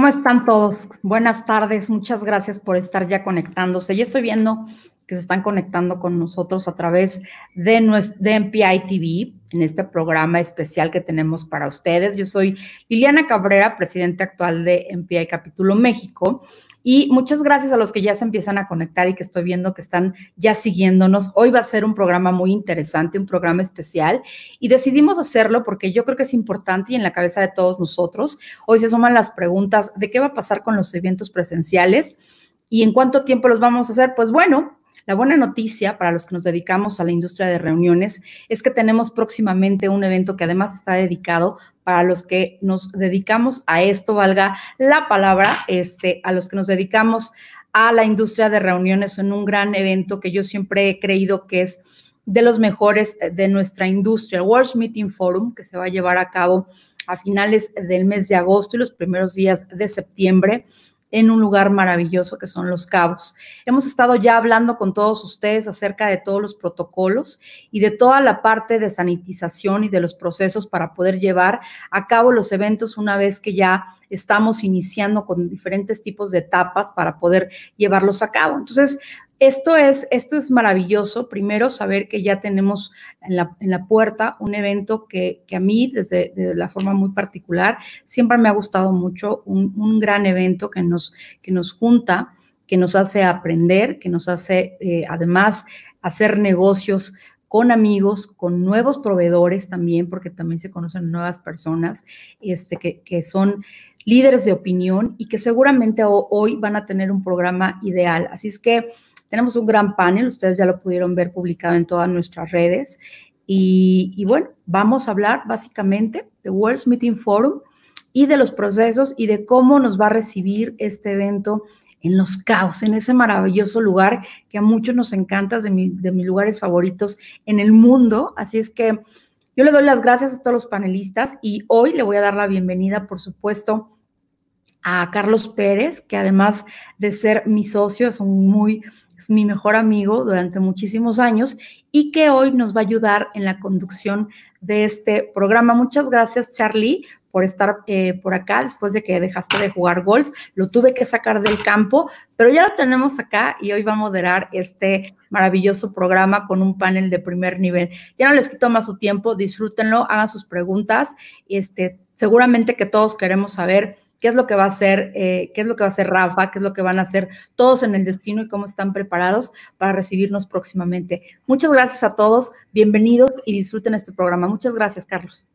¿Cómo están todos? Buenas tardes, muchas gracias por estar ya conectándose. Ya estoy viendo que se están conectando con nosotros a través de, nuestro, MPI TV, en este programa especial que tenemos para ustedes. Yo soy Liliana Cabrera, presidente actual de MPI Capítulo México, y muchas gracias a los que ya se empiezan a conectar y que estoy viendo que están ya siguiéndonos. Hoy va a ser un programa muy interesante, un programa especial y decidimos hacerlo porque yo creo que es importante y en la cabeza de todos nosotros. Hoy se suman las preguntas de qué va a pasar con los eventos presenciales y en cuánto tiempo los vamos a hacer. Pues bueno, la buena noticia para los que nos dedicamos a la industria de reuniones es que tenemos próximamente un evento que además está dedicado para los que nos dedicamos a esto, valga la palabra, este, a los que nos dedicamos a la industria de reuniones en un gran evento que yo siempre he creído que es de los mejores de nuestra industria, World Meeting Forum, que se va a llevar a cabo a finales del mes de agosto y los primeros días de septiembre en un lugar maravilloso que son Los Cabos. Hemos estado ya hablando con todos ustedes acerca de todos los protocolos y de toda la parte de sanitización y de los procesos para poder llevar a cabo los eventos una vez que ya estamos iniciando con diferentes tipos de etapas para poder llevarlos a cabo. Entonces, esto es, esto es maravilloso. Primero, saber que ya tenemos en la, puerta un evento que, a mí, desde, la forma muy particular, siempre me ha gustado mucho, un, gran evento que nos, que nos junta, que nos hace aprender, que nos hace eh, además hacer negocios con amigos, con nuevos proveedores también, porque también se conocen nuevas personas este, que, que son líderes de opinión y que seguramente hoy van a tener un programa ideal. Así es que tenemos un gran panel, ustedes ya lo pudieron ver publicado en todas nuestras redes. Y, bueno, vamos a hablar básicamente de World Meeting Forum y de los procesos y de cómo nos va a recibir este evento en Los Cabos, en ese maravilloso lugar que a muchos nos encanta, de, de mis lugares favoritos en el mundo. Así es que yo le doy las gracias a todos los panelistas y hoy le voy a dar la bienvenida, por supuesto, a Carlos Pérez, que además de ser mi socio, es un muy mi mejor amigo durante muchísimos años y que hoy nos va a ayudar en la conducción de este programa. Muchas gracias, Charlie, por estar eh, por acá después de que dejaste de jugar golf. Lo tuve que sacar del campo, pero ya lo tenemos acá y hoy va a moderar este maravilloso programa con un panel de primer nivel. Ya no les quito más su tiempo, disfrútenlo, hagan sus preguntas. Este, seguramente que todos queremos saber qué es lo que va a hacer, eh, qué es lo que va a hacer Rafa, qué es lo que van a hacer todos en el destino y cómo están preparados para recibirnos próximamente. Muchas gracias a todos, bienvenidos y disfruten este programa. Muchas gracias, Carlos.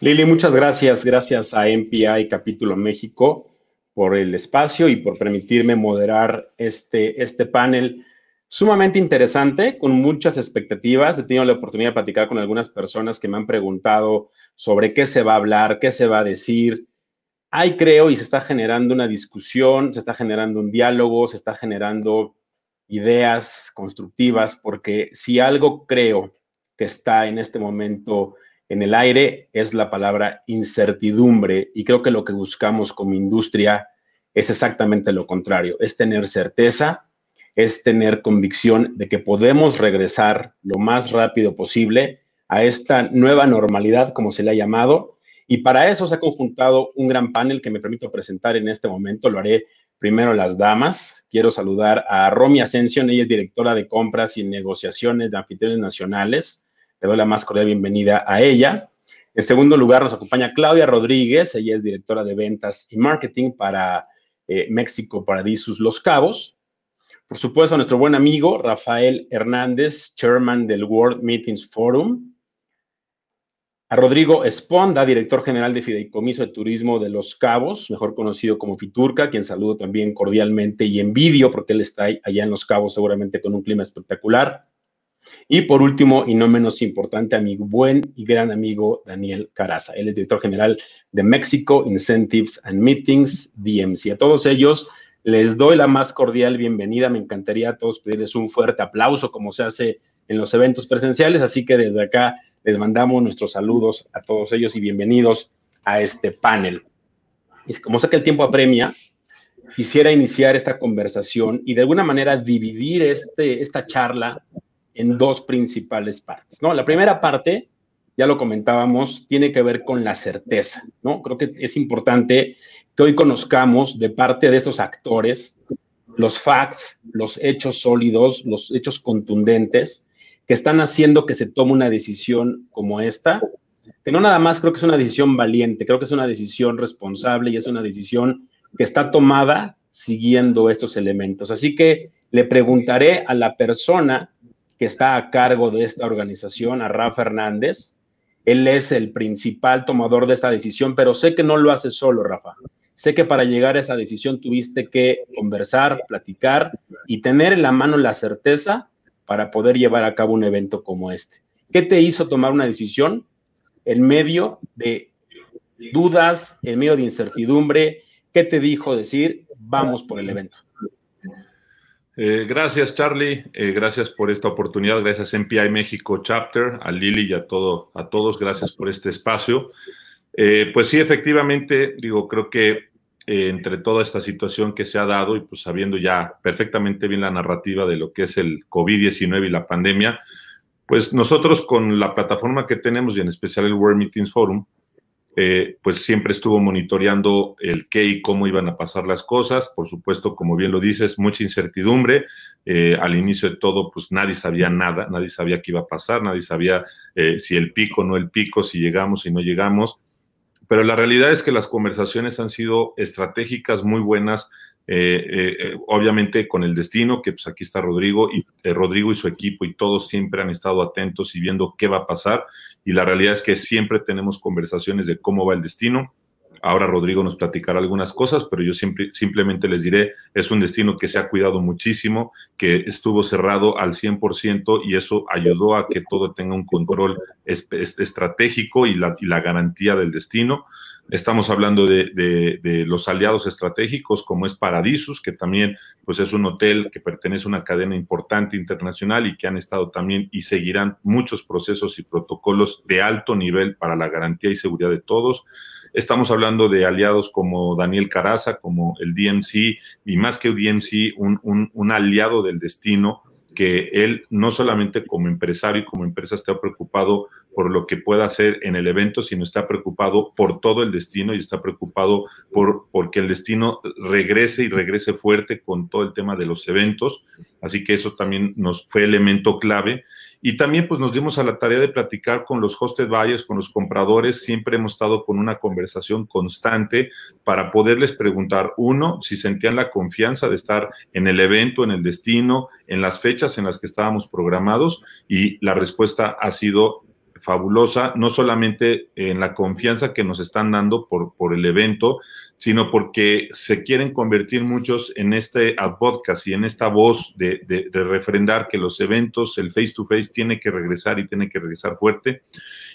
Lili, muchas gracias. Gracias a MPI Capítulo México por el espacio y por permitirme moderar este, este panel sumamente interesante, con muchas expectativas. He tenido la oportunidad de platicar con algunas personas que me han preguntado sobre qué se va a hablar, qué se va a decir, hay, creo, y se está generando una discusión, se está generando un diálogo, se está generando ideas constructivas, porque si algo creo que está en este momento en el aire es la palabra incertidumbre, y creo que lo que buscamos como industria es exactamente lo contrario, es tener certeza, es tener convicción de que podemos regresar lo más rápido posible a esta nueva normalidad, como se le ha llamado, y para eso se ha conjuntado un gran panel que me permito presentar en este momento. Lo haré primero las damas. Quiero saludar a Romy Ascension, ella es directora de compras y negociaciones de anfitriones nacionales. Le doy la más cordial bienvenida a ella. En segundo lugar nos acompaña Claudia Rodríguez, ella es directora de ventas y marketing para eh, México Paradisus Los Cabos. Por supuesto, nuestro buen amigo Rafael Hernández, chairman del World Meetings Forum a Rodrigo Esponda, director general de Fideicomiso de Turismo de Los Cabos, mejor conocido como Fiturca, quien saludo también cordialmente y envidio porque él está allá en Los Cabos seguramente con un clima espectacular. Y por último, y no menos importante, a mi buen y gran amigo Daniel Caraza. Él es director general de México Incentives and Meetings, DMC. A todos ellos les doy la más cordial bienvenida. Me encantaría a todos pedirles un fuerte aplauso como se hace en los eventos presenciales. Así que desde acá les mandamos nuestros saludos a todos ellos y bienvenidos a este panel. Y como sé que el tiempo apremia, quisiera iniciar esta conversación y de alguna manera dividir este, esta charla en dos principales partes. ¿no? La primera parte, ya lo comentábamos, tiene que ver con la certeza. ¿no? Creo que es importante que hoy conozcamos de parte de estos actores los facts, los hechos sólidos, los hechos contundentes que están haciendo que se tome una decisión como esta, que no nada más creo que es una decisión valiente, creo que es una decisión responsable y es una decisión que está tomada siguiendo estos elementos. Así que le preguntaré a la persona que está a cargo de esta organización, a Rafa Hernández. Él es el principal tomador de esta decisión, pero sé que no lo hace solo, Rafa. Sé que para llegar a esa decisión tuviste que conversar, platicar y tener en la mano la certeza para poder llevar a cabo un evento como este. ¿Qué te hizo tomar una decisión en medio de dudas, en medio de incertidumbre? ¿Qué te dijo decir, vamos por el evento? Eh, gracias, Charlie. Eh, gracias por esta oportunidad. Gracias, MPI México Chapter, a Lili y a, todo, a todos. Gracias por este espacio. Eh, pues sí, efectivamente, digo, creo que entre toda esta situación que se ha dado y pues sabiendo ya perfectamente bien la narrativa de lo que es el COVID-19 y la pandemia, pues nosotros con la plataforma que tenemos y en especial el World Meetings Forum, eh, pues siempre estuvo monitoreando el qué y cómo iban a pasar las cosas. Por supuesto, como bien lo dices, mucha incertidumbre. Eh, al inicio de todo, pues nadie sabía nada, nadie sabía qué iba a pasar, nadie sabía eh, si el pico o no el pico, si llegamos, si no llegamos. Pero la realidad es que las conversaciones han sido estratégicas, muy buenas, obviamente con el destino, que pues aquí está Rodrigo y Rodrigo y su equipo y todos siempre han estado atentos y viendo qué va a pasar y la realidad es que siempre tenemos conversaciones de cómo va el destino. Ahora Rodrigo nos platicará algunas cosas, pero yo simplemente les diré, es un destino que se ha cuidado muchísimo, que estuvo cerrado al 100% y eso ayudó a que todo tenga un control estratégico y la, garantía del destino. Estamos hablando de, los aliados estratégicos como es Paradisus, que también pues es un hotel que pertenece a una cadena importante internacional y que han estado también y seguirán muchos procesos y protocolos de alto nivel para la garantía y seguridad de todos. Estamos hablando de aliados como Daniel Caraza, como el DMC, y más que el DMC, un, un aliado del destino, que él no solamente como empresario y como empresa está preocupado por lo que pueda hacer en el evento, sino está preocupado por todo el destino y está preocupado por porque el destino regrese y regrese fuerte con todo el tema de los eventos. Así que eso también nos fue elemento clave. Y también pues nos dimos a la tarea de platicar con los hosted buyers, con los compradores. Siempre hemos estado con una conversación constante para poderles preguntar, uno, si sentían la confianza de estar en el evento, en el destino, en las fechas en las que estábamos programados. Y la respuesta ha sido fabulosa, no solamente en la confianza que nos están dando por, por el evento, sino porque se quieren convertir muchos en este podcast y en esta voz de, refrendar que los eventos, el face to face tiene que regresar y tiene que regresar fuerte.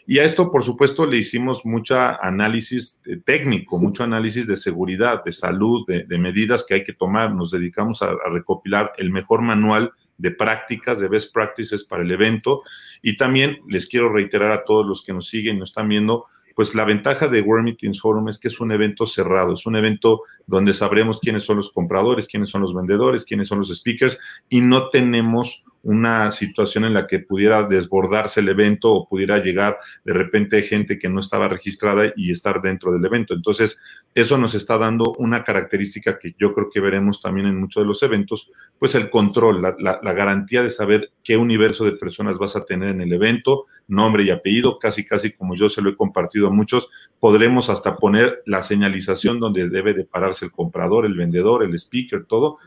Y a esto, por supuesto, le hicimos mucho análisis eh, técnico, mucho análisis de seguridad, de salud, de, medidas que hay que tomar. Nos dedicamos a, a recopilar el mejor manual de prácticas, de best practices para el evento. Y también les quiero reiterar a todos los que nos siguen nos están viendo, pues la ventaja de World Meetings Forum es que es un evento cerrado, es un evento donde sabremos quiénes son los compradores, quiénes son los vendedores, quiénes son los speakers y no tenemos una situación en la que pudiera desbordarse el evento o pudiera llegar de repente gente que no estaba registrada y estar dentro del evento. Entonces, eso nos está dando una característica que yo creo que veremos también en muchos de los eventos, pues el control, la, garantía de saber qué universo de personas vas a tener en el evento, nombre y apellido, casi casi como yo se lo he compartido a muchos, podremos hasta poner la señalización donde debe de pararse el comprador, el vendedor, el speaker, todo.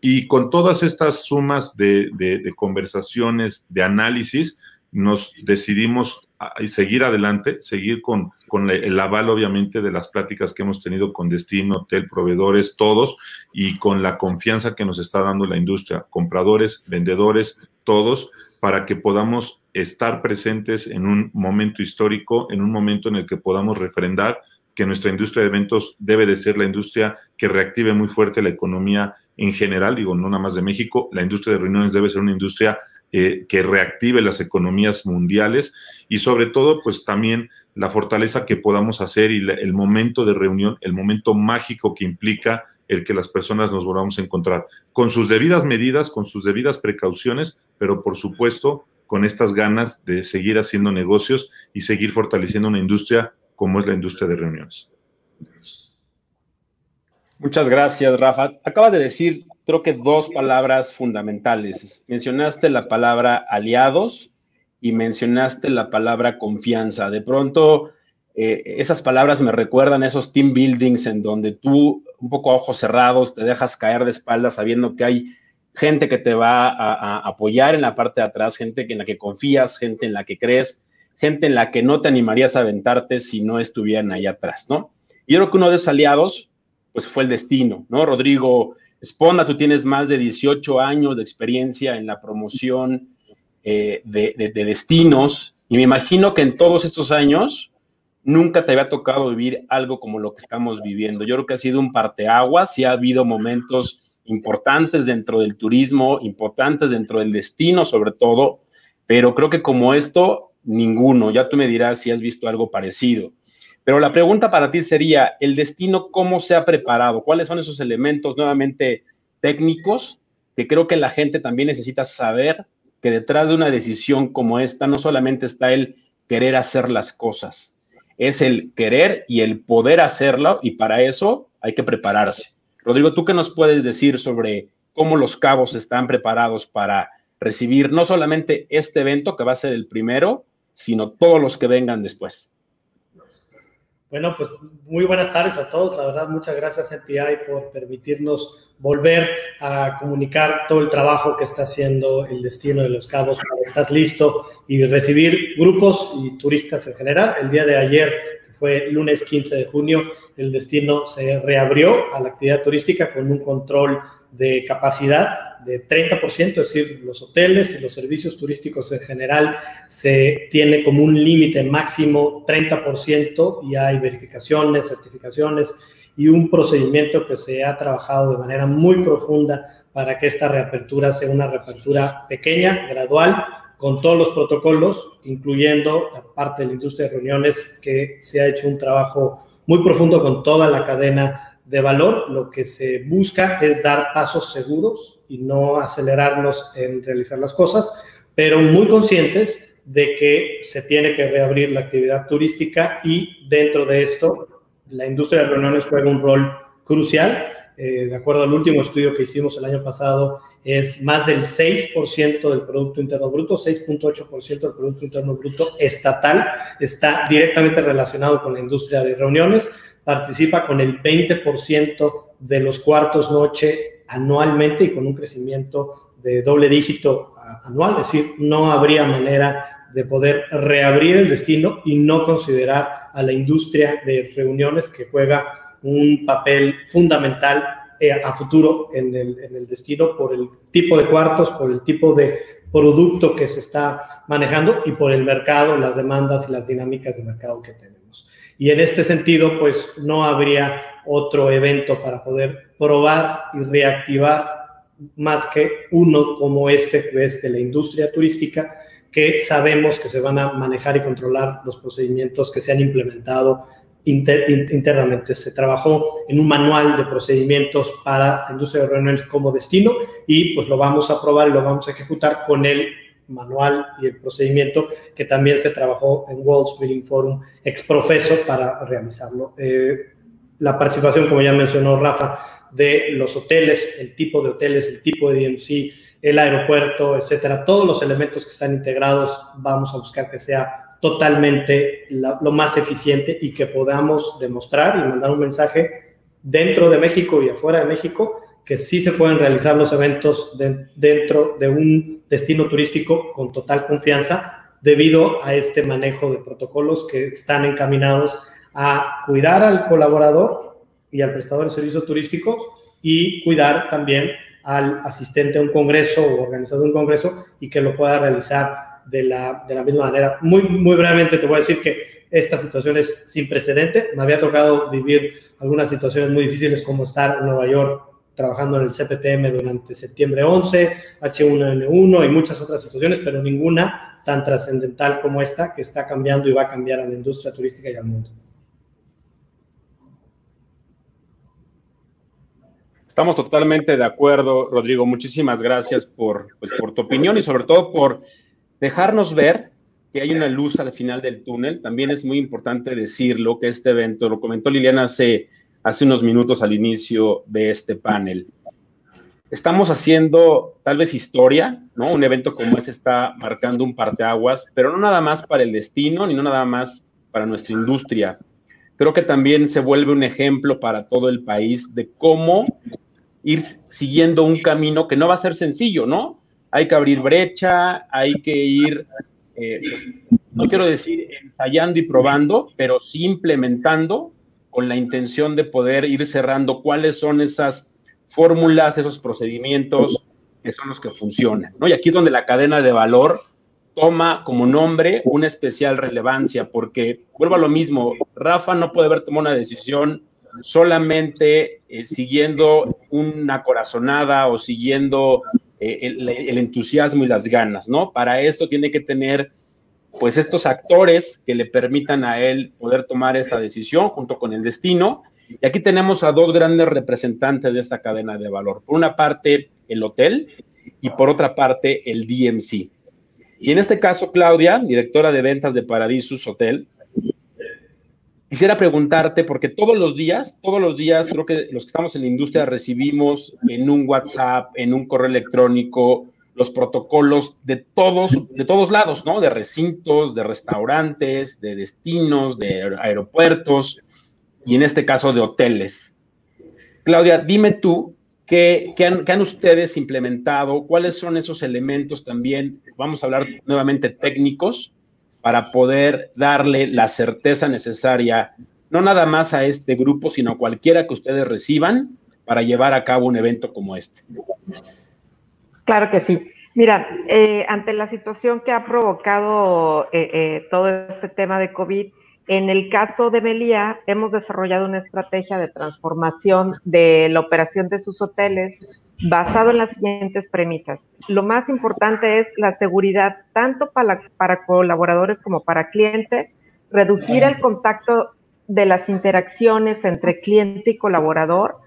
Y con todas estas sumas de, conversaciones, de análisis, nos decidimos a seguir adelante, seguir con, con el aval obviamente de las pláticas que hemos tenido con Destino, Hotel, proveedores, todos, y con la confianza que nos está dando la industria, compradores, vendedores, todos, para que podamos estar presentes en un momento histórico, en un momento en el que podamos refrendar que nuestra industria de eventos debe de ser la industria que reactive muy fuerte la economía en general, digo, no nada más de México, la industria de reuniones debe ser una industria eh, que reactive las economías mundiales y sobre todo, pues también la fortaleza que podamos hacer y el momento de reunión, el momento mágico que implica el que las personas nos volvamos a encontrar, con sus debidas medidas, con sus debidas precauciones, pero por supuesto con estas ganas de seguir haciendo negocios y seguir fortaleciendo una industria como es la industria de reuniones. Muchas gracias, Rafa. Acabas de decir, creo que dos palabras fundamentales. Mencionaste la palabra aliados y mencionaste la palabra confianza. De pronto, eh, esas palabras me recuerdan esos team buildings en donde tú, un poco a ojos cerrados, te dejas caer de espaldas sabiendo que hay gente que te va a, apoyar en la parte de atrás, gente en la que confías, gente en la que crees, gente en la que no te animarías a aventarte si no estuvieran ahí atrás, ¿no? Y yo creo que uno de esos aliados, pues fue el destino, ¿no? Rodrigo Esponda, tú tienes más de 18 años de experiencia en la promoción eh, de, de destinos y me imagino que en todos estos años nunca te había tocado vivir algo como lo que estamos viviendo. Yo creo que ha sido un parteaguas y ha habido momentos importantes dentro del turismo, importantes dentro del destino sobre todo, pero creo que como esto, ninguno. Ya tú me dirás si has visto algo parecido. Pero la pregunta para ti sería, ¿el destino cómo se ha preparado? ¿Cuáles son esos elementos nuevamente técnicos que creo que la gente también necesita saber que detrás de una decisión como esta no solamente está el querer hacer las cosas, es el querer y el poder hacerlo y para eso hay que prepararse. Rodrigo, ¿tú qué nos puedes decir sobre cómo los cabos están preparados para recibir no solamente este evento, que va a ser el primero, sino todos los que vengan después? Bueno, pues muy buenas tardes a todos. La verdad, muchas gracias MPI por permitirnos volver a comunicar todo el trabajo que está haciendo el destino de los cabos para estar listo y recibir grupos y turistas en general. El día de ayer fue lunes 15 de junio, el destino se reabrió a la actividad turística con un control de capacidad de 30%, es decir, los hoteles y los servicios turísticos en general se tiene como un límite máximo 30% y hay verificaciones, certificaciones y un procedimiento que se ha trabajado de manera muy profunda para que esta reapertura sea una reapertura pequeña, gradual, con todos los protocolos, incluyendo la parte de la industria de reuniones, que se ha hecho un trabajo muy profundo con toda la cadena de valor. Lo que se busca es dar pasos seguros y no acelerarnos en realizar las cosas, pero muy conscientes de que se tiene que reabrir la actividad turística y dentro de esto la industria de reuniones juega un rol crucial. Eh, de acuerdo al último estudio que hicimos el año pasado, es más del 6% del Producto Interno Bruto, 6.8% del Producto Interno Bruto estatal, está directamente relacionado con la industria de reuniones, participa con el 20% de los cuartos noche anualmente y con un crecimiento de doble dígito anual, es decir, no habría manera de poder reabrir el destino y no considerar a la industria de reuniones que juega un papel fundamental eh, a futuro en el, en el destino por el tipo de cuartos, por el tipo de producto que se está manejando y por el mercado, las demandas y las dinámicas de mercado que tenemos. Y en este sentido, pues no habría otro evento para poder probar y reactivar más que uno como este desde la industria turística, que sabemos que se van a manejar y controlar los procedimientos que se han implementado internamente. Se trabajó en un manual de procedimientos para la industria de reuniones como destino y pues lo vamos a probar y lo vamos a ejecutar con el manual y el procedimiento que también se trabajó en World Meeting Forum ex profeso para realizarlo. Eh, la participación, como ya mencionó Rafa, de los hoteles, el tipo de hoteles, el tipo de DMC, el aeropuerto, etcétera, todos los elementos que están integrados, vamos a buscar que sea totalmente lo más eficiente y que podamos demostrar y mandar un mensaje dentro de México y afuera de México que sí se pueden realizar los eventos dentro de un destino turístico con total confianza debido a este manejo de protocolos que están encaminados a cuidar al colaborador y al prestador de servicios turísticos y cuidar también al asistente a un congreso o organizador de un congreso y que lo pueda realizar de la, de la misma manera. Muy, muy brevemente te voy a decir que esta situación es sin precedente. Me había tocado vivir algunas situaciones muy difíciles como estar en Nueva York trabajando en el CPTM durante septiembre 11, H1N1 y muchas otras situaciones, pero ninguna tan trascendental como esta que está cambiando y va a cambiar a la industria turística y al mundo. Estamos totalmente de acuerdo, Rodrigo. Muchísimas gracias por, pues, por tu opinión y sobre todo por dejarnos ver que hay una luz al final del túnel. También es muy importante decirlo, que este evento, lo comentó Liliana hace hace unos minutos al inicio de este panel. Estamos haciendo tal vez historia, ¿no? Un evento como ese está marcando un parteaguas, pero no nada más para el destino, ni no nada más para nuestra industria. Creo que también se vuelve un ejemplo para todo el país de cómo ir siguiendo un camino que no va a ser sencillo, ¿no? Hay que abrir brecha, hay que ir, eh, pues, no quiero decir ensayando y probando, pero sí implementando con la intención de poder ir cerrando cuáles son esas fórmulas, esos procedimientos que son los que funcionan, ¿no? Y aquí es donde la cadena de valor toma como nombre una especial relevancia, porque vuelvo a lo mismo, Rafa no puede haber tomado una decisión solamente eh, siguiendo una corazonada o siguiendo eh, el, el, entusiasmo y las ganas, ¿no? Para esto tiene que tener, pues, estos actores que le permitan a él poder tomar esta decisión junto con el destino. Y aquí tenemos a dos grandes representantes de esta cadena de valor. Por una parte, el hotel y por otra parte, el DMC. Y en este caso, Claudia, directora de ventas de Paradisus Hotel, Quisiera preguntarte, porque todos los días, todos los días, creo que los que estamos en la industria recibimos en un WhatsApp, en un correo electrónico, los protocolos de todos, de todos lados, ¿no? De recintos, de restaurantes, de destinos, de aeropuertos y en este caso de hoteles. Claudia, dime tú, ¿qué, qué, han, ¿qué, han, ustedes implementado? ¿Cuáles son esos elementos también? Vamos a hablar nuevamente técnicos para poder darle la certeza necesaria, no nada más a este grupo, sino a cualquiera que ustedes reciban para llevar a cabo un evento como este. Claro que sí. Mira, eh, ante la situación que ha provocado eh, eh, todo este tema de COVID, en el caso de Melía, hemos desarrollado una estrategia de transformación de la operación de sus hoteles basado en las siguientes premisas. Lo más importante es la seguridad tanto para, para colaboradores como para clientes, reducir el contacto de las interacciones entre cliente y colaborador,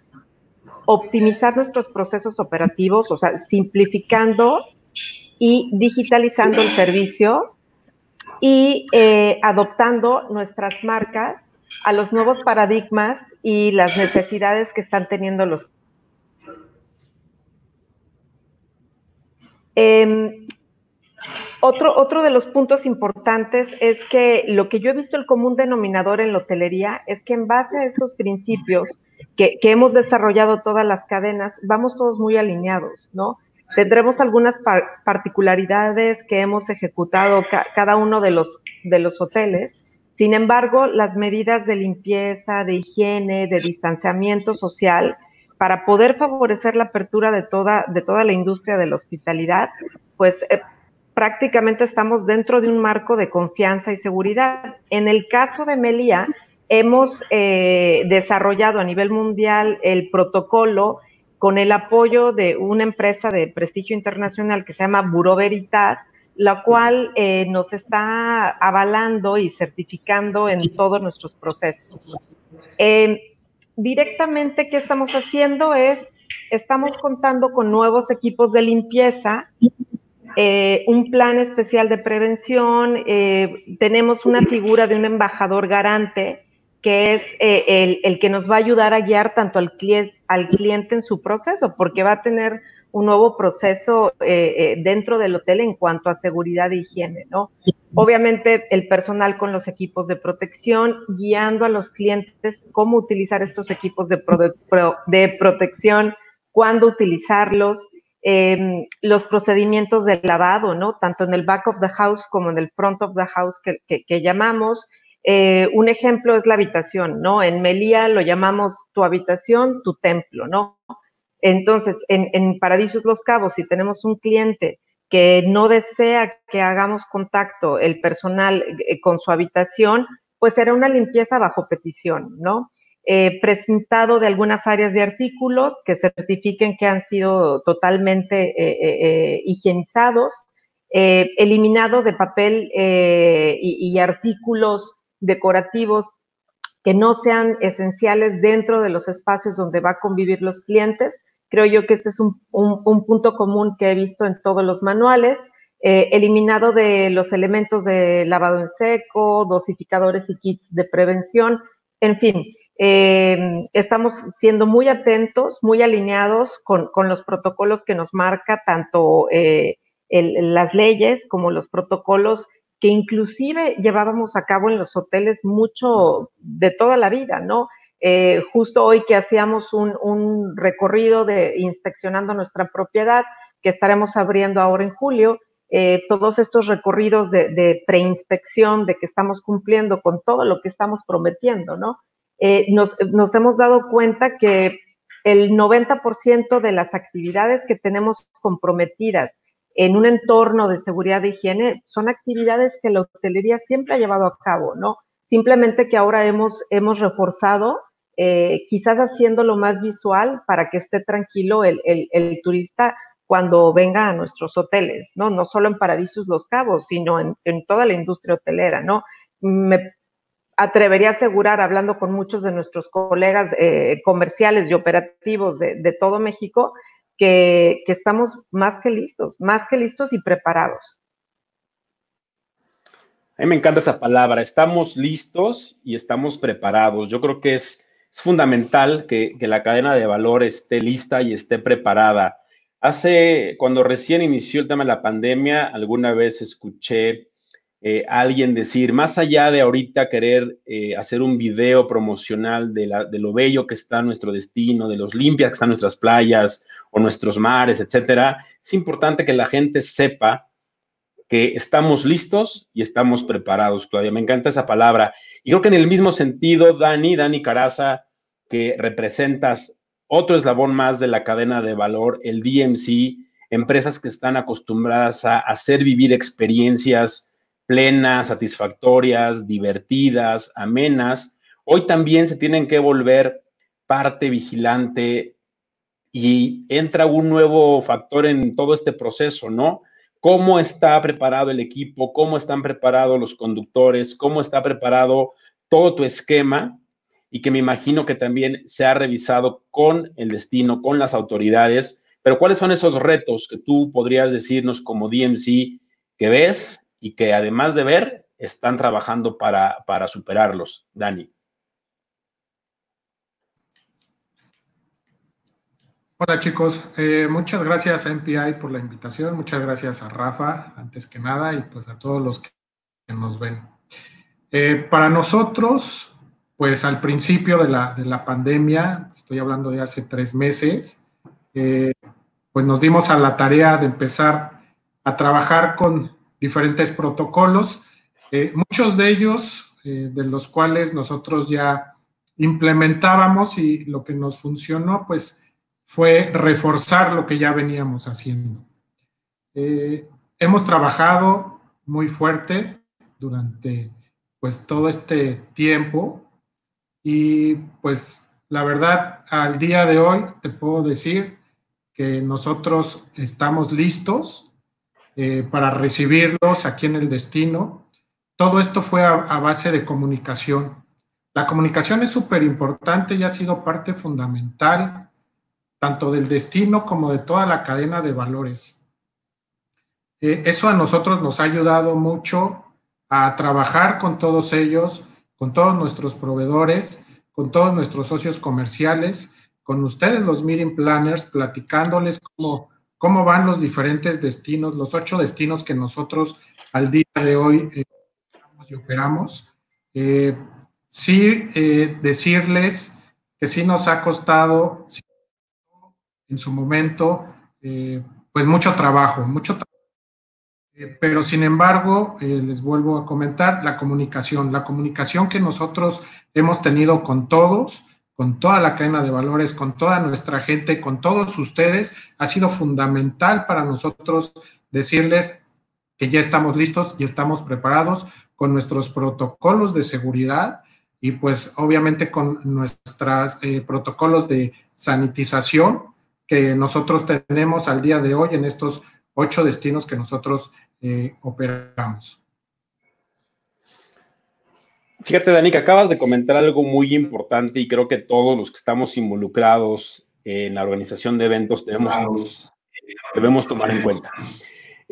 optimizar nuestros procesos operativos, o sea, simplificando y digitalizando el servicio y eh, adoptando nuestras marcas a los nuevos paradigmas y las necesidades que están teniendo los Eh, otro, otro de los puntos importantes es que lo que yo he visto el común denominador en la hotelería es que en base a estos principios que, hemos desarrollado todas las cadenas, vamos todos muy alineados, ¿no? Tendremos algunas par particularidades que hemos ejecutado ca cada uno de los, de los hoteles. Sin embargo, las medidas de limpieza, de higiene, de distanciamiento social, para poder favorecer la apertura de toda, de toda la industria de la hospitalidad, pues eh, prácticamente estamos dentro de un marco de confianza y seguridad. En el caso de Melía, hemos eh, desarrollado a nivel mundial el protocolo con el apoyo de una empresa de prestigio internacional que se llama Bureau Veritas, la cual eh, nos está avalando y certificando en todos nuestros procesos. Eh, directamente, ¿qué estamos haciendo? Es, estamos contando con nuevos equipos de limpieza, eh, un plan especial de prevención, eh, tenemos una figura de un embajador garante, que es eh, el, el, que nos va a ayudar a guiar tanto al cliente, al cliente en su proceso, porque va a tener un nuevo proceso dentro del hotel en cuanto a seguridad e higiene, ¿no? Obviamente el personal con los equipos de protección, guiando a los clientes cómo utilizar estos equipos de, pro, de protección, cuándo utilizarlos, eh, los procedimientos de lavado, ¿no? Tanto en el back of the house como en el front of the house que llamamos. Eh, un ejemplo es la habitación, ¿no? En Melía lo llamamos tu habitación, tu templo, ¿no? Entonces, en, en Paradisos Los Cabos, si tenemos un cliente que no desea que hagamos contacto el personal eh, con su habitación, pues será una limpieza bajo petición, ¿no? Eh, presentado de algunas áreas de artículos que certifiquen que han sido totalmente eh, eh, higienizados, eliminado de papel y, artículos decorativos que no sean esenciales dentro de los espacios donde va a convivir los clientes, Creo yo que este es un, un, un punto común que he visto en todos los manuales. Eliminado de los elementos de lavado en seco, dosificadores y kits de prevención, en fin, Eh, estamos siendo muy atentos, muy alineados con, los protocolos que nos marca tanto eh, las leyes como los protocolos que inclusive llevábamos a cabo en los hoteles mucho de toda la vida, ¿no? Eh, justo hoy que hacíamos un, recorrido de inspeccionando nuestra propiedad, que estaremos abriendo ahora en julio, eh, todos estos recorridos de, preinspección, de que estamos cumpliendo con todo lo que estamos prometiendo, ¿no? Eh, nos, nos, hemos dado cuenta que el 90% de las actividades que tenemos comprometidas en un entorno de seguridad de higiene son actividades que la hotelería siempre ha llevado a cabo, ¿no? Simplemente que ahora hemos, hemos reforzado, eh, quizás haciéndolo más visual para que esté tranquilo el, turista cuando venga a nuestros hoteles, ¿no? No solo en Paradisus Los Cabos, sino en, toda la industria hotelera, ¿no? Me atrevería a asegurar, hablando con muchos de nuestros colegas eh, comerciales y operativos de, de todo México, que, estamos más que listos, más que listos y preparados. A mí me encanta esa palabra, estamos listos y estamos preparados. Yo creo que es, fundamental que, la cadena de valor esté lista y esté preparada. Hace, cuando recién inició el tema de la pandemia, alguna vez escuché eh, alguien decir, más allá de ahorita querer eh, hacer un video promocional de, de, lo bello que está nuestro destino, de los limpias que están nuestras playas o nuestros mares, etcétera, es importante que la gente sepa que estamos listos y estamos preparados, Claudia. Me encanta esa palabra. Y creo que en el mismo sentido, Dani, Dani Caraza, que representas otro eslabón más de la cadena de valor, el DMC, empresas que están acostumbradas a hacer vivir experiencias plenas, satisfactorias, divertidas, amenas, hoy también se tienen que volver parte vigilante y entra un nuevo factor en todo este proceso, ¿no? ¿Cómo está preparado el equipo? ¿Cómo están preparados los conductores? ¿Cómo está preparado todo tu esquema? Y que me imagino que también se ha revisado con el destino, con las autoridades. Pero ¿cuáles son esos retos que tú podrías decirnos como DMC que ves y que además de ver, están trabajando para, para superarlos? Dani. Hola chicos, eh, muchas gracias a MPI por la invitación, muchas gracias a Rafa, antes que nada, y pues a todos los que nos ven. Eh, para nosotros, pues al principio de la, pandemia, estoy hablando de hace tres meses, eh, pues nos dimos a la tarea de empezar a trabajar con diferentes protocolos, muchos de ellos, de los cuales nosotros ya implementábamos y lo que nos funcionó, pues fue reforzar lo que ya veníamos haciendo. Eh, hemos trabajado muy fuerte durante pues todo este tiempo y pues la verdad al día de hoy te puedo decir que nosotros estamos listos eh, para recibirlos aquí en el destino. Todo esto fue a, base de comunicación. La comunicación es súper importante y ha sido parte fundamental tanto del destino como de toda la cadena de valores. Eh, eso a nosotros nos ha ayudado mucho a trabajar con todos ellos, con todos nuestros proveedores, con todos nuestros socios comerciales, con ustedes los meeting planners, platicándoles cómo, cómo van los diferentes destinos, los ocho destinos que nosotros al día de hoy eh, y operamos. Eh, sí, decirles que sí nos ha costado, en su momento, eh, pues mucho trabajo, mucho trabajo. Eh, pero sin embargo, eh, les vuelvo a comentar, la comunicación, la comunicación que nosotros hemos tenido con todos, con toda la cadena de valores, con toda nuestra gente, con todos ustedes, ha sido fundamental para nosotros decirles que ya estamos listos y estamos preparados con nuestros protocolos de seguridad y pues obviamente con nuestros protocolos de sanitización que nosotros tenemos al día de hoy en estos ocho destinos que nosotros eh, operamos. Fíjate, Dani, que acabas de comentar algo muy importante y creo que todos los que estamos involucrados en la organización de eventos debemos, debemos tomar en cuenta.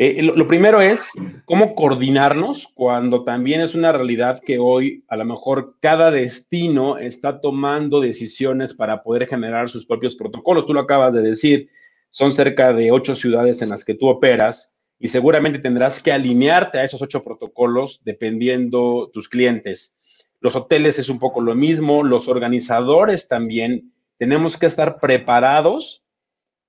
Eh, lo, primero es cómo coordinarnos cuando también es una realidad que hoy a lo mejor cada destino está tomando decisiones para poder generar sus propios protocolos. Tú lo acabas de decir, son cerca de ocho ciudades en las que tú operas y seguramente tendrás que alinearte a esos ocho protocolos dependiendo tus clientes. Los hoteles es un poco lo mismo, los organizadores también tenemos que estar preparados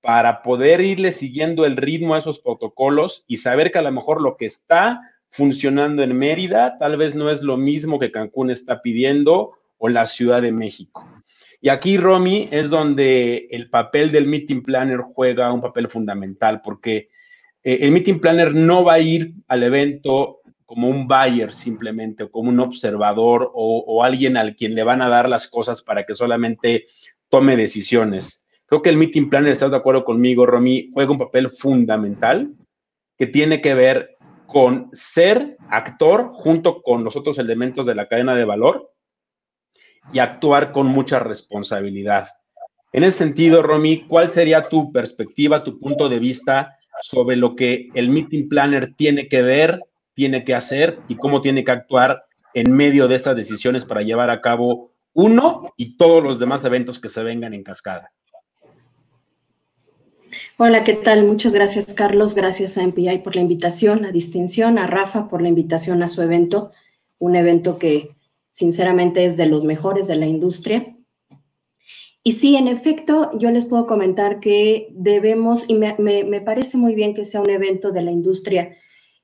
para poder irle siguiendo el ritmo a esos protocolos y saber que a lo mejor lo que está funcionando en Mérida tal vez no es lo mismo que Cancún está pidiendo o la Ciudad de México. Y aquí, Romy, es donde el papel del meeting planner juega un papel fundamental, porque eh, el meeting planner no va a ir al evento como un buyer simplemente, o como un observador o, alguien al quien le van a dar las cosas para que solamente tome decisiones Creo que el meeting planner, estás de acuerdo conmigo, Romy, juega un papel fundamental que tiene que ver con ser actor junto con los otros elementos de la cadena de valor y actuar con mucha responsabilidad. En ese sentido, Romy, ¿cuál sería tu perspectiva, tu punto de vista sobre lo que el meeting planner tiene que ver, tiene que hacer y cómo tiene que actuar en medio de estas decisiones para llevar a cabo uno y todos los demás eventos que se vengan en cascada? Hola, ¿qué tal? Muchas gracias, Carlos. Gracias a MPI por la invitación, a Distinción, a Rafa por la invitación a su evento, un evento que sinceramente es de los mejores de la industria. Y sí, en efecto, yo les puedo comentar que debemos, y me, parece muy bien que sea un evento de la industria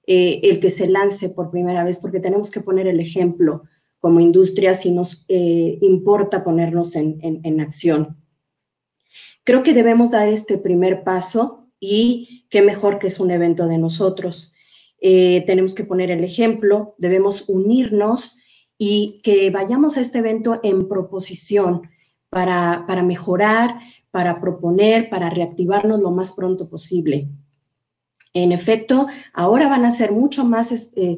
eh, el que se lance por primera vez, porque tenemos que poner el ejemplo como industria si nos eh, importa ponernos en acción. Creo que debemos dar este primer paso y qué mejor que es un evento de nosotros. Eh, tenemos que poner el ejemplo, debemos unirnos y que vayamos a este evento en proposición para, para mejorar, para proponer, para reactivarnos lo más pronto posible. En efecto, ahora van a ser mucho más eh,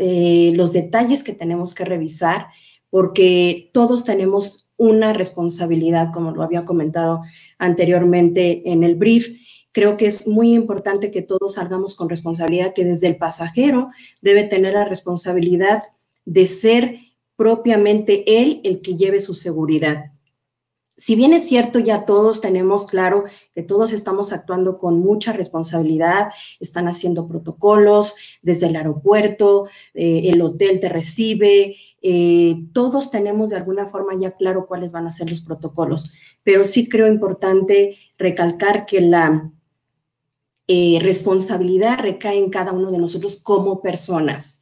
eh, los detalles que tenemos que revisar porque todos tenemos una responsabilidad, como lo había comentado anteriormente en el brief. Creo que es muy importante que todos salgamos con responsabilidad, que desde el pasajero debe tener la responsabilidad de ser propiamente él el que lleve su seguridad. Si bien es cierto, ya todos tenemos claro que todos estamos actuando con mucha responsabilidad, están haciendo protocolos desde el aeropuerto, eh, el hotel te recibe, eh, todos tenemos de alguna forma ya claro cuáles van a ser los protocolos, pero sí creo importante recalcar que la eh, responsabilidad recae en cada uno de nosotros como personas.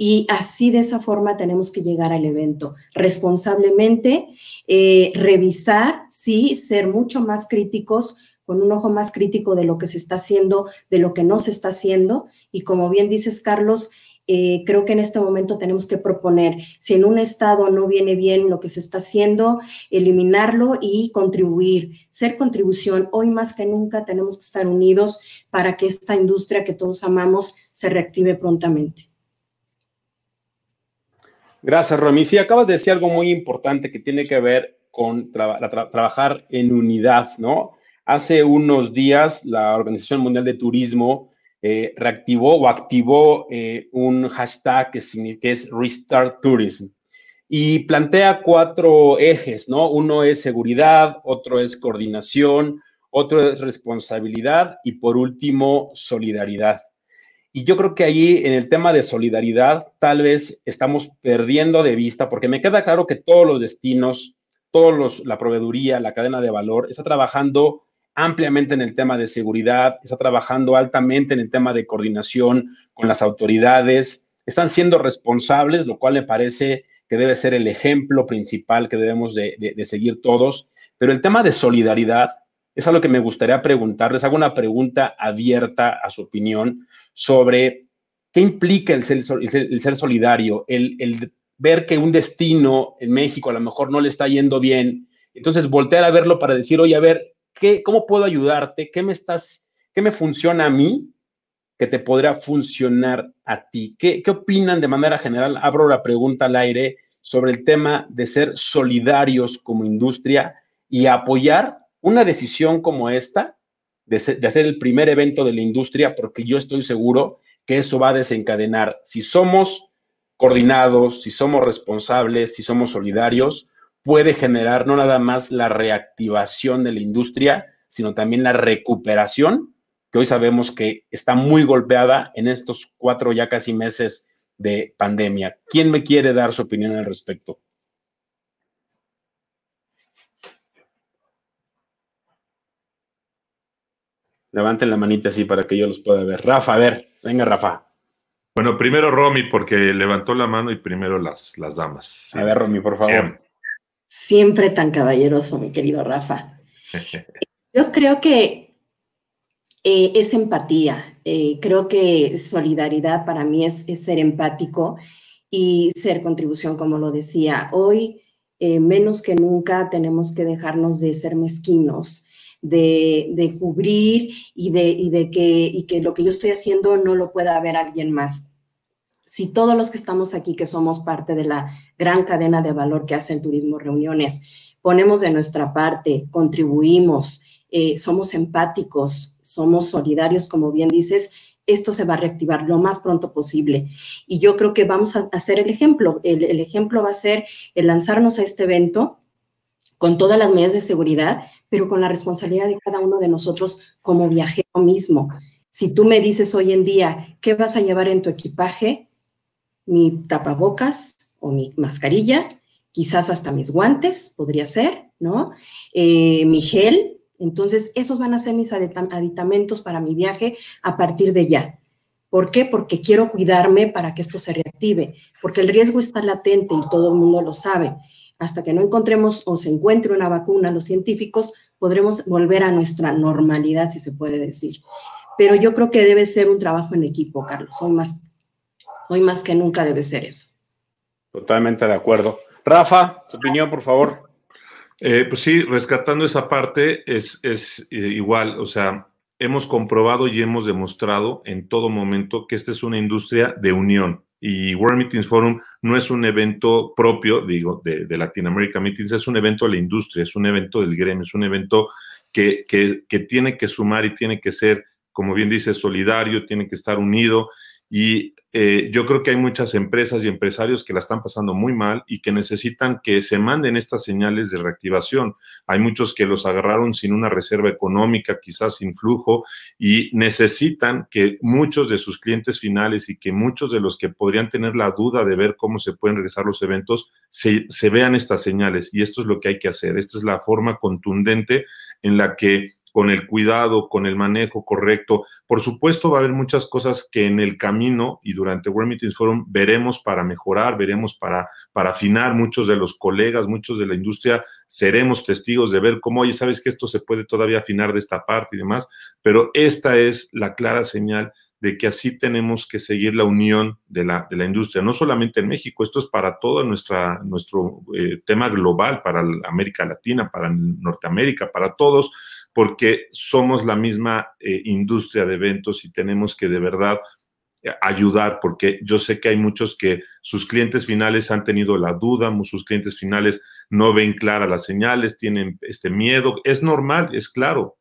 Y así de esa forma tenemos que llegar al evento responsablemente, eh, revisar, sí, ser mucho más críticos, con un ojo más crítico de lo que se está haciendo, de lo que no se está haciendo. Y como bien dices, Carlos, eh, creo que en este momento tenemos que proponer, si en un estado no viene bien lo que se está haciendo, eliminarlo y contribuir, ser contribución. Hoy más que nunca tenemos que estar unidos para que esta industria que todos amamos se reactive prontamente. Gracias, Romy. Sí, acabas de decir algo muy importante que tiene que ver con trabajar en unidad, ¿no? Hace unos días la Organización Mundial de Turismo eh, reactivó o activó eh, un hashtag que, que es Restart Tourism y plantea cuatro ejes, ¿no? Uno es seguridad, otro es coordinación, otro es responsabilidad y por último, solidaridad. Y yo creo que ahí en el tema de solidaridad tal vez estamos perdiendo de vista, porque me queda claro que todos los destinos, todos los, la proveeduría, la cadena de valor, está trabajando ampliamente en el tema de seguridad, está trabajando altamente en el tema de coordinación con las autoridades, están siendo responsables, lo cual me parece que debe ser el ejemplo principal que debemos de, de seguir todos. Pero el tema de solidaridad es algo que me gustaría preguntarles. Hago una pregunta abierta a su opinión sobre qué implica el ser, el ser, solidario, el, ver que un destino en México a lo mejor no le está yendo bien. Entonces, voltear a verlo para decir, oye, a ver, ¿qué, ¿cómo puedo ayudarte? ¿Qué me estás, qué me funciona a mí que te podrá funcionar a ti? ¿Qué, ¿Qué opinan de manera general? Abro la pregunta al aire sobre el tema de ser solidarios como industria y apoyar una decisión como esta de, hacer el primer evento de la industria, porque yo estoy seguro que eso va a desencadenar. Si somos coordinados, si somos responsables, si somos solidarios, puede generar no nada más la reactivación de la industria, sino también la recuperación, que hoy sabemos que está muy golpeada en estos cuatro ya casi meses de pandemia. ¿Quién me quiere dar su opinión al respecto? Levanten la manita así para que yo los pueda ver. Rafa, a ver, venga Rafa. Bueno, primero Romy, porque levantó la mano y primero las, las damas. A ver, Romy, por favor. Siempre. tan caballeroso, mi querido Rafa. Yo creo que eh, es empatía. Eh, creo que solidaridad para mí es, ser empático y ser contribución, como lo decía. Hoy, eh, menos que nunca, tenemos que dejarnos de ser mezquinos de, cubrir y de, de que, que lo que yo estoy haciendo no lo pueda ver alguien más. Si todos los que estamos aquí, que somos parte de la gran cadena de valor que hace el turismo reuniones, ponemos de nuestra parte, contribuimos, eh, somos empáticos, somos solidarios, como bien dices, esto se va a reactivar lo más pronto posible. Y yo creo que vamos a hacer el ejemplo. El ejemplo va a ser el lanzarnos a este evento con todas las medidas de seguridad, pero con la responsabilidad de cada uno de nosotros como viajero mismo. Si tú me dices hoy en día, ¿qué vas a llevar en tu equipaje? Mi tapabocas o mi mascarilla, quizás hasta mis guantes, podría ser, ¿no? Eh, mi gel. Entonces, esos van a ser mis aditamentos para mi viaje a partir de ya. ¿Por qué? Porque quiero cuidarme para que esto se reactive, porque el riesgo está latente y todo el mundo lo sabe hasta que no encontremos o se encuentre una vacuna, los científicos podremos volver a nuestra normalidad, si se puede decir. Pero yo creo que debe ser un trabajo en equipo, Carlos. Hoy más, hoy más que nunca debe ser eso. Totalmente de acuerdo. Rafa, tu opinión, por favor. Eh, pues sí, rescatando esa parte es, es eh, igual, o sea, hemos comprobado y hemos demostrado en todo momento que esta es una industria de unión y World Meetings Forum no es un evento propio, digo, de, de Latin America Meetings, es un evento de la industria, es un evento del gremio, es un evento que, que, que tiene que sumar y tiene que ser, como bien dice, solidario, tiene que estar unido y eh, yo creo que hay muchas empresas y empresarios que la están pasando muy mal y que necesitan que se manden estas señales de reactivación. Hay muchos que los agarraron sin una reserva económica, quizás sin flujo, y necesitan que muchos de sus clientes finales y que muchos de los que podrían tener la duda de ver cómo se pueden regresar los eventos, se, se vean estas señales. Y esto es lo que hay que hacer. Esta es la forma contundente en la que con el cuidado, con el manejo correcto. Por supuesto, va a haber muchas cosas que en el camino y durante World Meetings Forum veremos para mejorar, veremos para, para afinar. Muchos de los colegas, muchos de la industria seremos testigos de ver cómo, oye, sabes que esto se puede todavía afinar de esta parte y demás, pero esta es la clara señal de que así tenemos que seguir la unión de la, de la industria, no solamente en México, esto es para todo nuestra, nuestro eh, tema global, para América Latina, para Norteamérica, para todos porque somos la misma eh, industria de eventos y tenemos que de verdad eh, ayudar, porque yo sé que hay muchos que sus clientes finales han tenido la duda, sus clientes finales no ven claras las señales, tienen este miedo, es normal, es claro,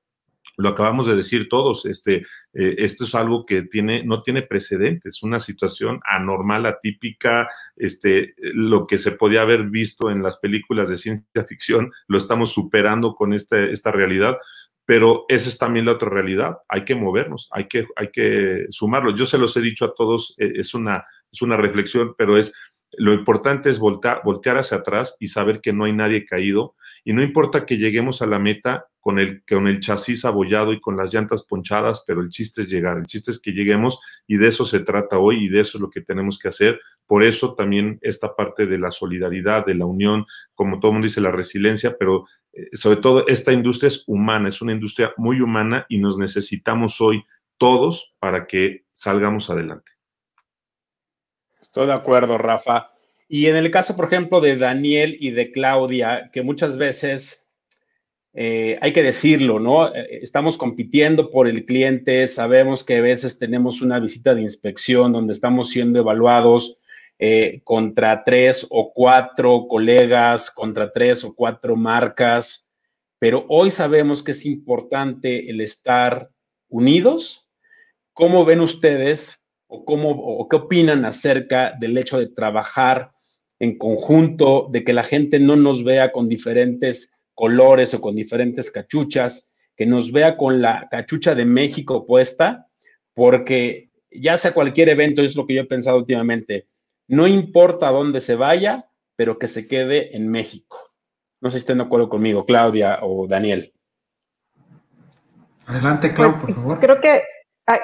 lo acabamos de decir todos, este, eh, esto es algo que tiene, no tiene precedentes, una situación anormal, atípica, este, lo que se podía haber visto en las películas de ciencia ficción, lo estamos superando con este, esta realidad, pero esa es también la otra realidad. Hay que movernos, hay que, hay que sumarlo. Yo se los he dicho a todos, eh, es una, es una reflexión, pero es lo importante es voltear, voltear hacia atrás y saber que no hay nadie caído. Y no importa que lleguemos a la meta con el, con el chasis abollado y con las llantas ponchadas, pero el chiste es llegar, el chiste es que lleguemos y de eso se trata hoy y de eso es lo que tenemos que hacer. Por eso también esta parte de la solidaridad, de la unión, como todo el mundo dice, la resiliencia, pero sobre todo esta industria es humana, es una industria muy humana y nos necesitamos hoy todos para que salgamos adelante. Estoy de acuerdo, Rafa. Y en el caso, por ejemplo, de Daniel y de Claudia, que muchas veces eh, hay que decirlo, ¿no? Eh, estamos compitiendo por el cliente, sabemos que a veces tenemos una visita de inspección donde estamos siendo evaluados eh, contra tres o cuatro colegas, contra tres o cuatro marcas. pero hoy sabemos que es importante el estar unidos. ¿Cómo ven ustedes o, cómo, o qué opinan acerca del hecho de trabajar en conjunto, de que la gente no nos vea con diferentes colores o con diferentes cachuchas, que nos vea con la cachucha de México puesta, porque ya sea cualquier evento, es lo que yo he pensado últimamente, no importa dónde se vaya, pero que se quede en México. No sé si estén de acuerdo conmigo, Claudia o Daniel. Adelante, Claudia, por favor. Creo que,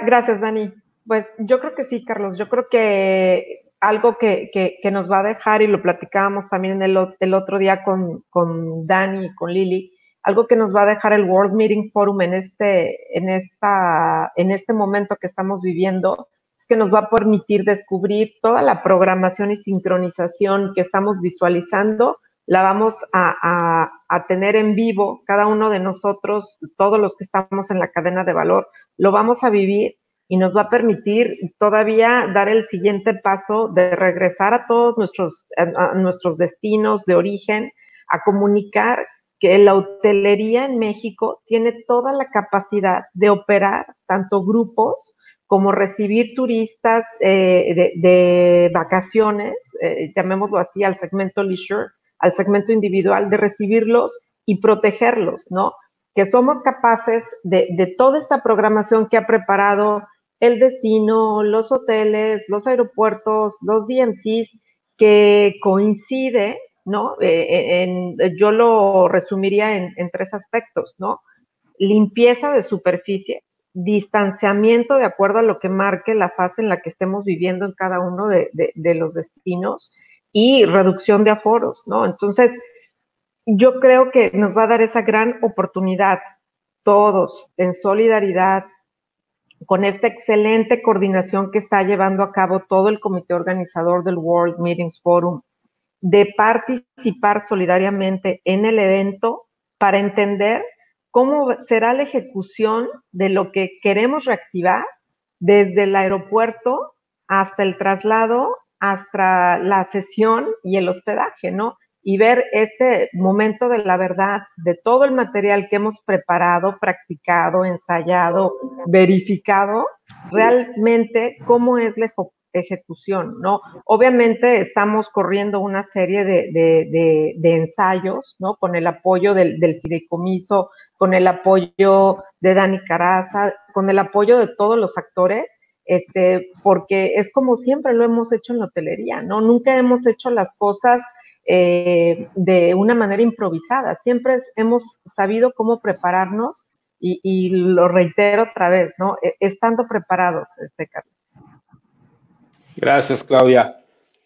gracias, Dani. Pues yo creo que sí, Carlos. Yo creo que algo que, que, nos va a dejar, y lo platicábamos también el, el otro día con, con Dani y con Lili, algo que nos va a dejar el World Meeting Forum en este, en esta, en este momento que estamos viviendo, que nos va a permitir descubrir toda la programación y sincronización que estamos visualizando, la vamos a, a, a tener en vivo, cada uno de nosotros, todos los que estamos en la cadena de valor, lo vamos a vivir y nos va a permitir todavía dar el siguiente paso de regresar a todos nuestros, a nuestros destinos de origen, a comunicar que la hotelería en México tiene toda la capacidad de operar tanto grupos como recibir turistas eh, de, vacaciones, eh, llamémoslo así, al segmento leisure, al segmento individual, de recibirlos y protegerlos, ¿no? Que somos capaces de, toda esta programación que ha preparado el destino, los hoteles, los aeropuertos, los DMCs, que coincide, ¿no? Eh, yo lo resumiría en, tres aspectos, ¿no? Limpieza de superficies, distanciamiento de acuerdo a lo que marque la fase en la que estemos viviendo en cada uno de, de los destinos y reducción de aforos, ¿no? Entonces, yo creo que nos va a dar esa gran oportunidad, todos, en solidaridad, con esta excelente coordinación que está llevando a cabo todo el comité organizador del World Meetings Forum, de participar solidariamente en el evento para entender cómo será la ejecución de lo que queremos reactivar desde el aeropuerto hasta el traslado, hasta la sesión y el hospedaje, ¿no? y ver ese momento de la verdad, de todo el material que hemos preparado, practicado, ensayado, verificado, realmente cómo es la ejecución, ¿no? Obviamente estamos corriendo una serie de, ensayos, ¿no? Con el apoyo del, del, fideicomiso, con el apoyo de Dani Caraza, con el apoyo de todos los actores, este, porque es como siempre lo hemos hecho en la hotelería, ¿no? Nunca hemos hecho las cosas eh, de una manera improvisada. Siempre hemos sabido cómo prepararnos y, lo reitero otra vez, ¿no? E, estando preparados, este Carlos. Gracias, Claudia.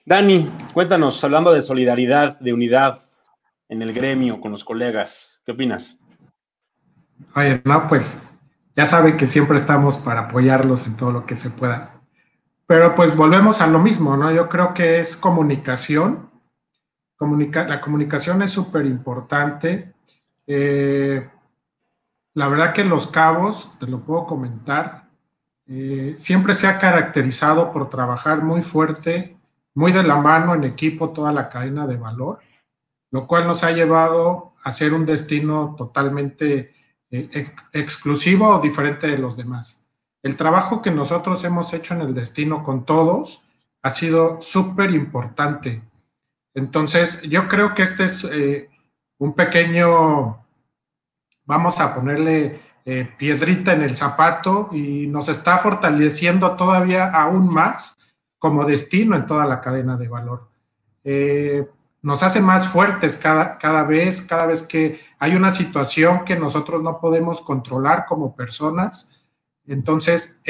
Dani, cuéntanos, hablando de solidaridad, de unidad en el gremio con los colegas, ¿qué opinas? Oye, no, pues ya saben que siempre estamos para apoyarlos en todo lo que se pueda. Pero pues volvemos a lo mismo, ¿no? Yo creo que es comunicación, la comunicación es súper importante. Eh, la verdad que Los Cabos, te lo puedo comentar, eh, siempre se ha caracterizado por trabajar muy fuerte, muy de la mano en equipo toda la cadena de valor, lo cual nos ha llevado a ser un destino totalmente eh, exclusivo o diferente de los demás. El trabajo que nosotros hemos hecho en el destino con todos ha sido súper importante. Entonces, yo creo que este es eh, un pequeño, vamos a ponerle eh, piedrita en el zapato y nos está fortaleciendo todavía aún más como destino en toda la cadena de valor. Eh, nos hace más fuertes cada, cada vez, cada vez que hay una situación que nosotros no podemos controlar como personas. Entonces,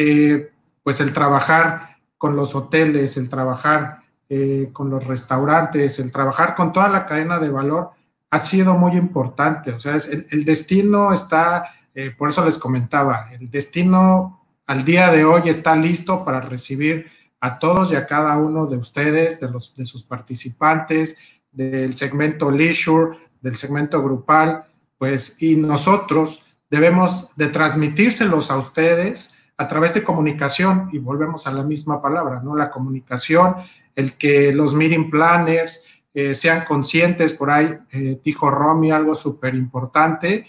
pues el trabajar con los hoteles, el trabajar eh, con los restaurantes, el trabajar con toda la cadena de valor ha sido muy importante. O sea, el, destino está, eh, por eso les comentaba, el destino al día de hoy está listo para recibir a todos y a cada uno de ustedes, de, los, de sus participantes, del segmento leisure, del segmento grupal, pues, y nosotros debemos de transmitírselos a ustedes a través de comunicación, y volvemos a la misma palabra, ¿no? La comunicación, el que los meeting planners, eh, sean conscientes, por ahí eh, dijo Romy algo súper importante,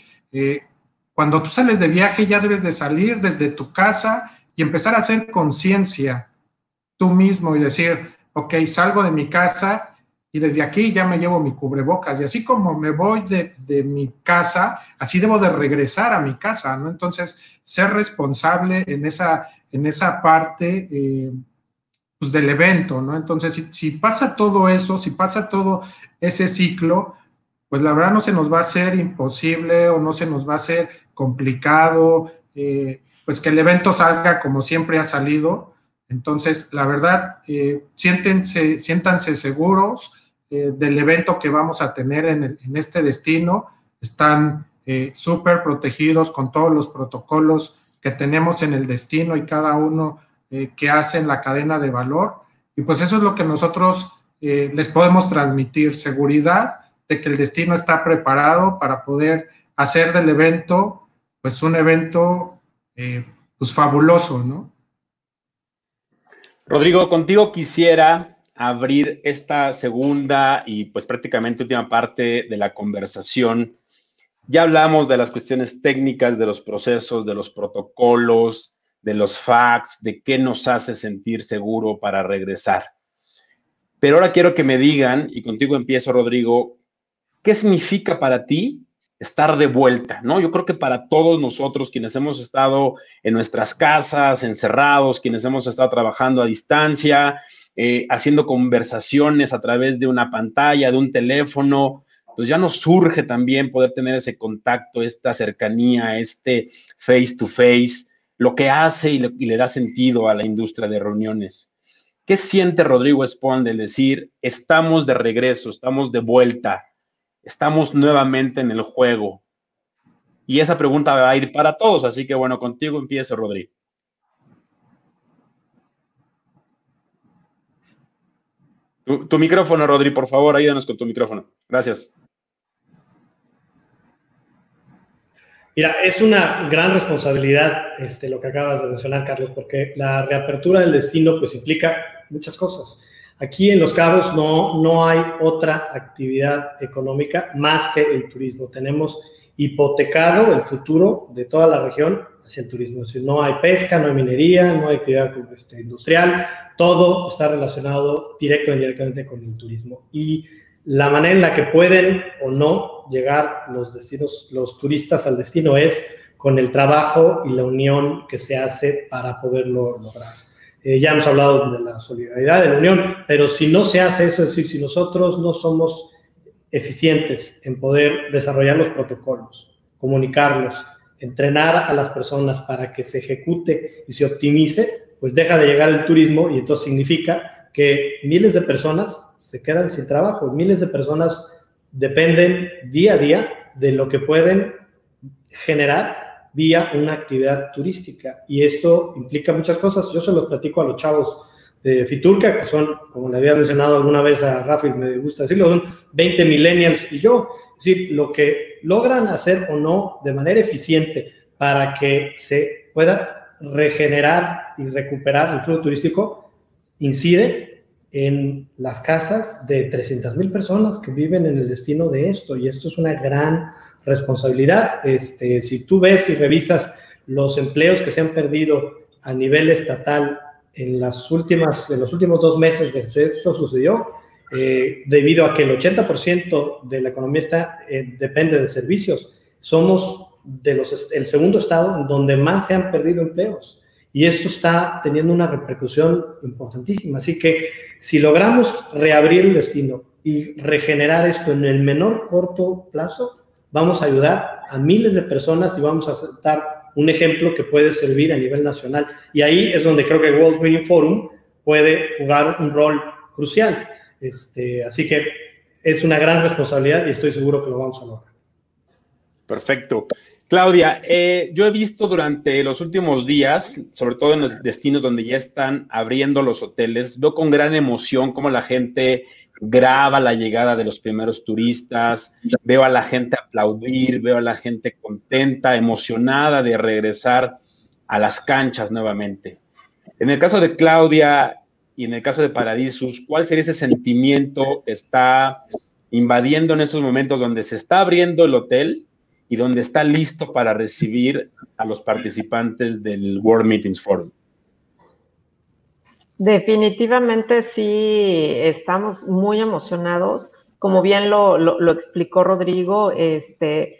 cuando tú sales de viaje ya debes de salir desde tu casa y empezar a hacer conciencia tú mismo y decir, ok, salgo de mi casa y desde aquí ya me llevo mi cubrebocas y así como me voy de, mi casa, así debo de regresar a mi casa, ¿no? Entonces, ser responsable en esa, en esa parte eh, pues del evento, ¿no? Entonces, si, si, pasa todo eso, si pasa todo ese ciclo, pues la verdad no se nos va a hacer imposible o no se nos va a hacer complicado, eh, pues que el evento salga como siempre ha salido. Entonces, la verdad, eh, siéntense, seguros, eh, del evento que vamos a tener en, en este destino. Están eh, súper protegidos con todos los protocolos que tenemos en el destino y cada uno que hace en la cadena de valor. Y pues eso es lo que nosotros les podemos transmitir, seguridad de que el destino está preparado para poder hacer del evento pues un evento eh, pues fabuloso, ¿no? Rodrigo, contigo quisiera abrir esta segunda y pues prácticamente última parte de la conversación. Ya hablamos de las cuestiones técnicas, de los procesos, de los protocolos, de los facts, de qué nos hace sentir seguro para regresar. Pero ahora quiero que me digan, y contigo empiezo, Rodrigo, ¿qué significa para ti estar de vuelta? ¿no? Yo creo que para todos nosotros, quienes hemos estado en nuestras casas, encerrados, quienes hemos estado trabajando a distancia, eh, haciendo conversaciones a través de una pantalla, de un teléfono, pues ya nos surge también poder tener ese contacto, esta cercanía, este face to face, lo que hace y le, da sentido a la industria de reuniones. ¿Qué siente Rodrigo Espón del decir, estamos de regreso, estamos de vuelta, estamos nuevamente en el juego? Y esa pregunta va a ir para todos, así que bueno, contigo empiezo, Rodrigo. Tu, micrófono, Rodri, por favor, ayúdanos con tu micrófono. Gracias. Mira, es una gran responsabilidad este, lo que acabas de mencionar, Carlos, porque la reapertura del destino pues implica muchas cosas. Aquí en Los Cabos no, no hay otra actividad económica más que el turismo. Tenemos hipotecado el futuro de toda la región hacia el turismo. Es decir, no hay pesca, no hay minería, no hay actividad este, industrial, todo está relacionado directo o indirectamente con el turismo. Y la manera en la que pueden o no llegar los destinos, los turistas al destino es con el trabajo y la unión que se hace para poderlo lograr. Eh, ya hemos hablado de la solidaridad, de la unión, pero si no se hace eso, es decir, si nosotros no somos eficientes en poder desarrollar los protocolos, comunicarlos, entrenar a las personas para que se ejecute y se optimice, pues deja de llegar el turismo y entonces significa que miles de personas se quedan sin trabajo, miles de personas dependen día a día de lo que pueden generar vía una actividad turística. Y esto implica muchas cosas. Yo se los platico a los chavos de Fiturca, que son, como le había mencionado alguna vez a Rafael, me gusta decirlo, son 20 millennials y yo. Es decir, lo que logran hacer o no de manera eficiente para que se pueda regenerar y recuperar el flujo turístico incide en las casas de 300 mil personas que viven en el destino de esto y esto es una gran responsabilidad. Este, si tú ves y revisas los empleos que se han perdido a nivel estatal en, las últimas, en los últimos dos meses de esto sucedió, eh, debido a que el 80% de la economía está, eh, depende de servicios. Somos de los, el segundo estado donde más se han perdido empleos. Y esto está teniendo una repercusión importantísima. Así que si logramos reabrir el destino y regenerar esto en el menor corto plazo, vamos a ayudar a miles de personas y vamos a dar un ejemplo que puede servir a nivel nacional. Y ahí es donde creo que World Green Forum puede jugar un rol crucial. Este, así que es una gran responsabilidad y estoy seguro que lo vamos a lograr. Perfecto. Claudia, eh, yo he visto durante los últimos días, sobre todo en los destinos donde ya están abriendo los hoteles, veo con gran emoción cómo la gente graba la llegada de los primeros turistas, veo a la gente aplaudir, veo a la gente contenta, emocionada de regresar a las canchas nuevamente. En el caso de Claudia, y en el caso de Paradisus, ¿cuál sería ese sentimiento que está invadiendo en esos momentos donde se está abriendo el hotel y donde está listo para recibir a los participantes del World Meetings Forum? Definitivamente sí, estamos muy emocionados. Como bien lo, explicó Rodrigo, este,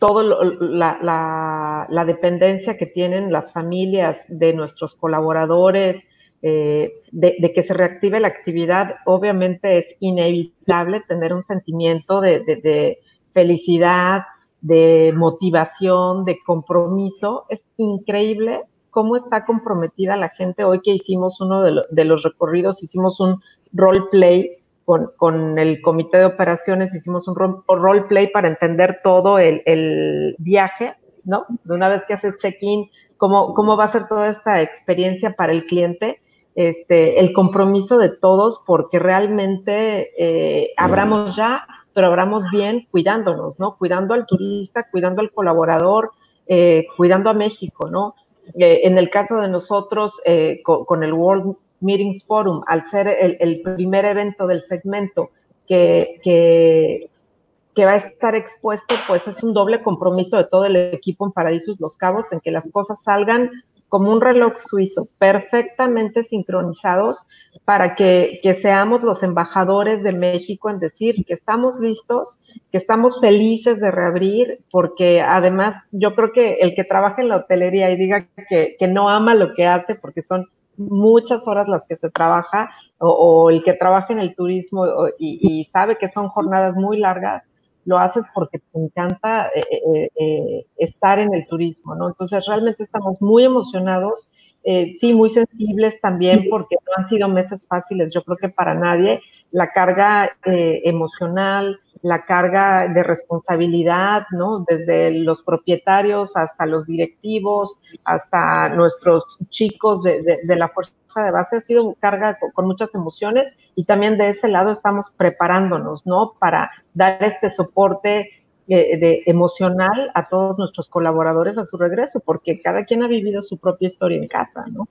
todo la, la, dependencia que tienen las familias de nuestros colaboradores, eh, de, que se reactive la actividad, obviamente es inevitable tener un sentimiento de, felicidad, de motivación, de compromiso. Es increíble cómo está comprometida la gente. Hoy que hicimos uno de, los recorridos, hicimos un role play con, con, el comité de operaciones, hicimos un role play para entender todo el, el viaje, ¿no? De una vez que haces check-in, cómo, cómo va a ser toda esta experiencia para el cliente. Este, el compromiso de todos porque realmente eh, abramos ya, pero abramos bien cuidándonos, ¿no? Cuidando al turista, cuidando al colaborador, eh, cuidando a México, ¿no? Eh, en el caso de nosotros, eh, con, el World Meetings Forum, al ser el, primer evento del segmento que, que, va a estar expuesto, pues es un doble compromiso de todo el equipo en Paradisus Los Cabos en que las cosas salgan como un reloj suizo, perfectamente sincronizados para que, seamos los embajadores de México en decir que estamos listos, que estamos felices de reabrir, porque además yo creo que el que trabaja en la hotelería y diga que, no ama lo que hace, porque son muchas horas las que se trabaja, o, el que trabaja en el turismo y sabe que son jornadas muy largas, lo haces porque te encanta eh, eh, eh, estar en el turismo, ¿no? Entonces realmente estamos muy emocionados, sí, muy sensibles también porque no han sido meses fáciles, yo creo que para nadie, la carga emocional, la carga de responsabilidad, ¿no? Desde los propietarios hasta los directivos, hasta nuestros chicos de, la fuerza de base, ha sido carga con, muchas emociones y también de ese lado estamos preparándonos, ¿no? Para dar este soporte eh, de, emocional a todos nuestros colaboradores a su regreso, porque cada quien ha vivido su propia historia en casa, ¿no?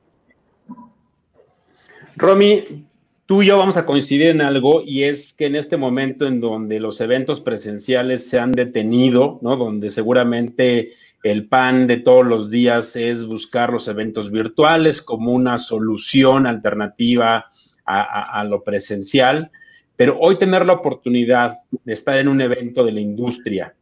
Romy, tú y yo vamos a coincidir en algo y es que en este momento en donde los eventos presenciales se han detenido, ¿no? Donde seguramente el pan de todos los días es buscar los eventos virtuales como una solución alternativa a, lo presencial, pero hoy tener la oportunidad de estar en un evento de la industria,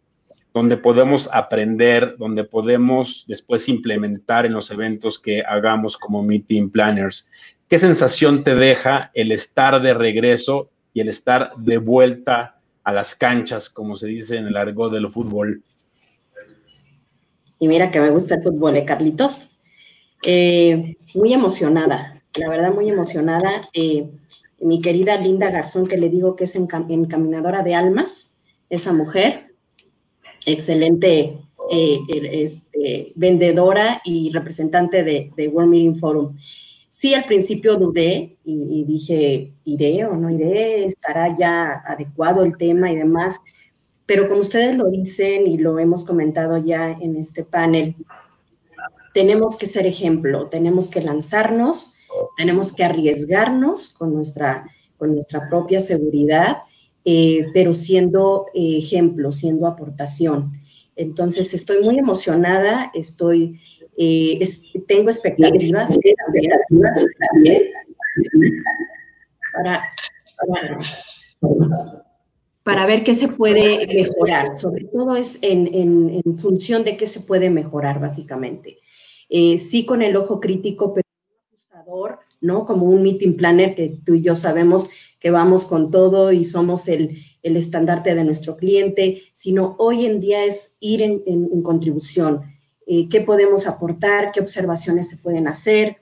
donde podemos aprender, donde podemos después implementar en los eventos que hagamos como meeting planners, ¿Qué sensación te deja el estar de regreso y el estar de vuelta a las canchas, como se dice en el argot del fútbol? Y mira que me gusta el fútbol, ¿eh, Carlitos? Eh, muy emocionada, la verdad muy emocionada. Eh, mi querida Linda Garzón, que le digo que es encaminadora de almas, esa mujer, excelente eh, este, vendedora y representante de, de World Meeting Forum. Sí, al principio dudé y, dije, ¿iré o no iré? ¿Estará ya adecuado el tema y demás? Pero como ustedes lo dicen y lo hemos comentado ya en este panel, tenemos que ser ejemplo, tenemos que lanzarnos, tenemos que arriesgarnos con nuestra, con nuestra propia seguridad, eh, pero siendo ejemplo, siendo aportación. Entonces, estoy muy emocionada, estoy eh, tengo expectativas también, para, ver qué se puede mejorar. Sobre todo es en, función de qué se puede mejorar, básicamente. Eh, sí con el ojo crítico, pero ajustador, ¿no? Como un meeting planner que tú y yo sabemos que vamos con todo y somos el, estandarte de nuestro cliente, sino hoy en día es ir en contribución eh, qué podemos aportar, qué observaciones se pueden hacer,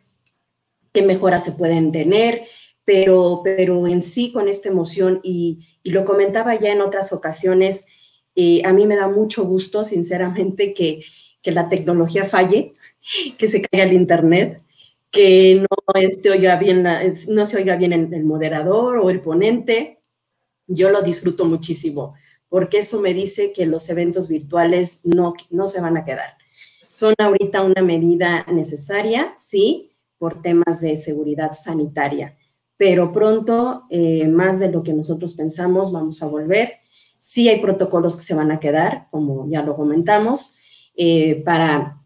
qué mejoras se pueden tener, pero, pero en sí con esta emoción, y, lo comentaba ya en otras ocasiones, eh, a mí me da mucho gusto, sinceramente, que, la tecnología falle, que se caiga el Internet, que no, se oiga bien no se oiga bien el, moderador o el ponente. Yo lo disfruto muchísimo, porque eso me dice que los eventos virtuales no, no se van a quedar son ahorita una medida necesaria, sí, por temas de seguridad sanitaria. pero pronto, eh, más de lo que nosotros pensamos, vamos a volver. Sí hay protocolos que se van a quedar, como ya lo comentamos, eh, para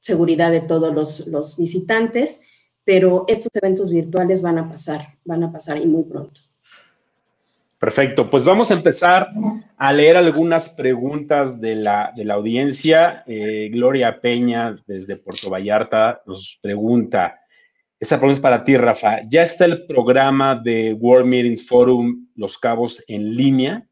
seguridad de todos los, los visitantes, pero estos eventos virtuales van a pasar, van a pasar y muy pronto. Perfecto, pues vamos a empezar a leer algunas preguntas de la, de la audiencia. Eh, Gloria Peña, desde Puerto Vallarta, nos pregunta, esta pregunta es para ti, Rafa, ¿ya está el programa de World Meetings Forum Los Cabos en línea?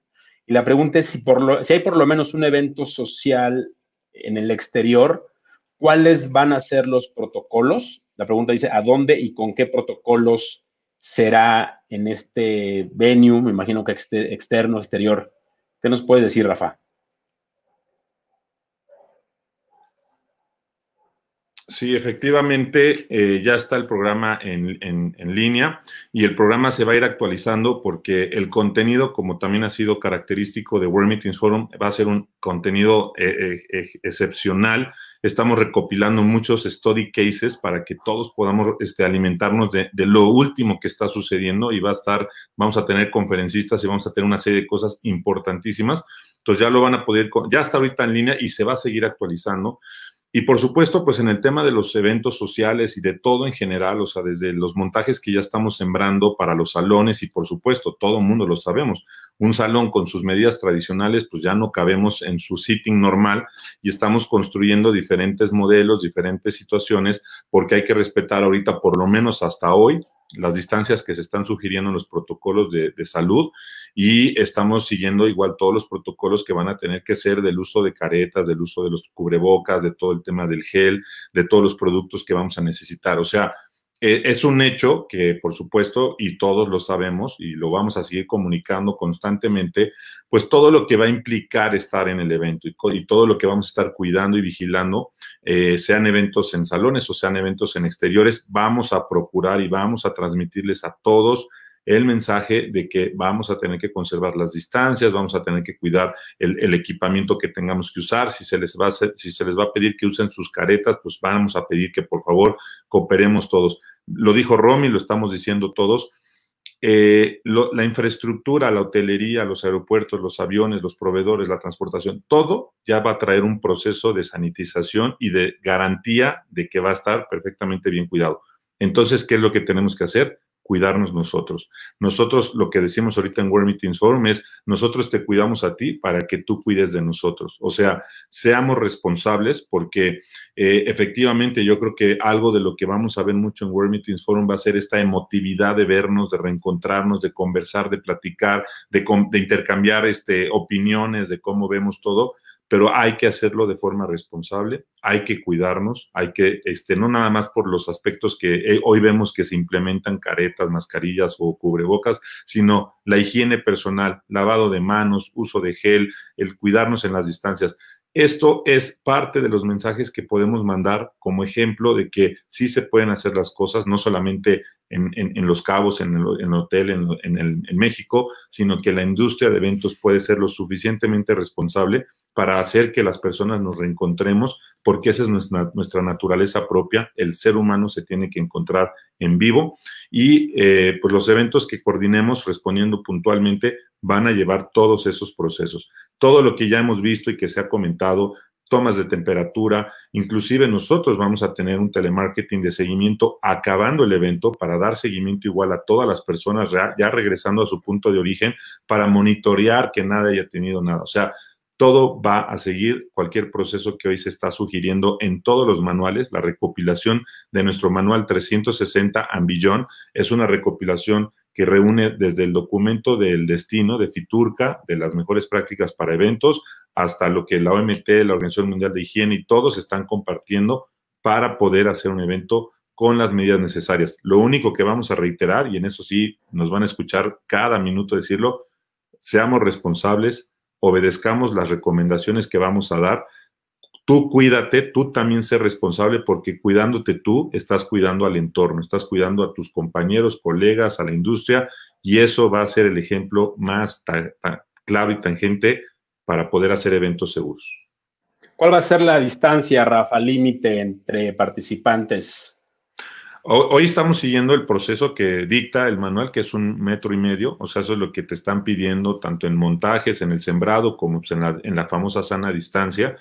Y la pregunta es si, por lo, si hay por lo menos un evento social en el exterior, ¿cuáles van a ser los protocolos? La pregunta dice, ¿a dónde y con qué protocolos será en este venue, me imagino que externo, exterior. ¿Qué nos puedes decir, Rafa? Sí, efectivamente, eh, ya está el programa en, línea y el programa se va a ir actualizando porque el contenido, como también ha sido característico de World Meetings Forum, va a ser un contenido eh, eh, excepcional Estamos recopilando muchos study cases para que todos podamos este, alimentarnos de, lo último que está sucediendo y va a estar, vamos a tener conferencistas y vamos a tener una serie de cosas importantísimas. Entonces ya lo van a poder, ya está ahorita en línea y se va a seguir actualizando. Y por supuesto, pues en el tema de los eventos sociales y de todo en general, o sea, desde los montajes que ya estamos sembrando para los salones y por supuesto, todo el mundo lo sabemos, un salón con sus medidas tradicionales, pues ya no cabemos en su sitting normal y estamos construyendo diferentes modelos, diferentes situaciones, porque hay que respetar ahorita, por lo menos hasta hoy, las distancias que se están sugiriendo en los protocolos de, salud y estamos siguiendo igual todos los protocolos que van a tener que ser del uso de caretas, del uso de los cubrebocas, de todo el tema del gel, de todos los productos que vamos a necesitar. O sea, es un hecho que, por supuesto, y todos lo sabemos y lo vamos a seguir comunicando constantemente, pues todo lo que va a implicar estar en el evento y, todo lo que vamos a estar cuidando y vigilando, eh, sean eventos en salones o sean eventos en exteriores, vamos a procurar y vamos a transmitirles a todos el mensaje de que vamos a tener que conservar las distancias, vamos a tener que cuidar el, equipamiento que tengamos que usar, si se, les va a si se les va a pedir que usen sus caretas, pues vamos a pedir que por favor cooperemos todos. Lo dijo Romy, lo estamos diciendo todos. Eh, la infraestructura, la hotelería, los aeropuertos, los aviones, los proveedores, la transportación, todo ya va a traer un proceso de sanitización y de garantía de que va a estar perfectamente bien cuidado. Entonces, ¿qué es lo que tenemos que hacer? Cuidarnos nosotros. Nosotros, lo que decimos ahorita en World Meetings Forum es, nosotros te cuidamos a ti para que tú cuides de nosotros. O sea, seamos responsables porque eh, efectivamente yo creo que algo de lo que vamos a ver mucho en World Meetings Forum va a ser esta emotividad de vernos, de reencontrarnos, de conversar, de platicar, de, de intercambiar este, opiniones de cómo vemos todo pero hay que hacerlo de forma responsable, hay que cuidarnos, hay que, este, no nada más por los aspectos que eh, hoy vemos que se implementan caretas, mascarillas o cubrebocas, sino la higiene personal, lavado de manos, uso de gel, el cuidarnos en las distancias. Esto es parte de los mensajes que podemos mandar como ejemplo de que sí se pueden hacer las cosas, no solamente en, los cabos, en el, hotel, en, en México, sino que la industria de eventos puede ser lo suficientemente responsable para hacer que las personas nos reencontremos, porque esa es nuestra, nuestra naturaleza propia. El ser humano se tiene que encontrar en vivo y eh, pues los eventos que coordinemos respondiendo puntualmente van a llevar todos esos procesos. Todo lo que ya hemos visto y que se ha comentado, tomas de temperatura, inclusive nosotros vamos a tener un telemarketing de seguimiento acabando el evento para dar seguimiento igual a todas las personas ya regresando a su punto de origen para monitorear que nada haya tenido nada. O sea, todo va a seguir cualquier proceso que hoy se está sugiriendo en todos los manuales. La recopilación de nuestro manual 360 Ambillón es una recopilación que reúne desde el documento del destino de Fiturca, de las mejores prácticas para eventos, hasta lo que la OMT, la Organización Mundial de Higiene y todos están compartiendo para poder hacer un evento con las medidas necesarias. Lo único que vamos a reiterar, y en eso sí nos van a escuchar cada minuto decirlo, seamos responsables, obedezcamos las recomendaciones que vamos a dar. Tú cuídate, tú también sé responsable porque cuidándote tú estás cuidando al entorno, estás cuidando a tus compañeros, colegas, a la industria y eso va a ser el ejemplo más claro y tangente para poder hacer eventos seguros. ¿Cuál va a ser la distancia, Rafa, límite entre participantes? Hoy estamos siguiendo el proceso que dicta el manual, que es un metro y medio, o sea, eso es lo que te están pidiendo tanto en montajes, en el sembrado, como pues, en, la, famosa sana distancia.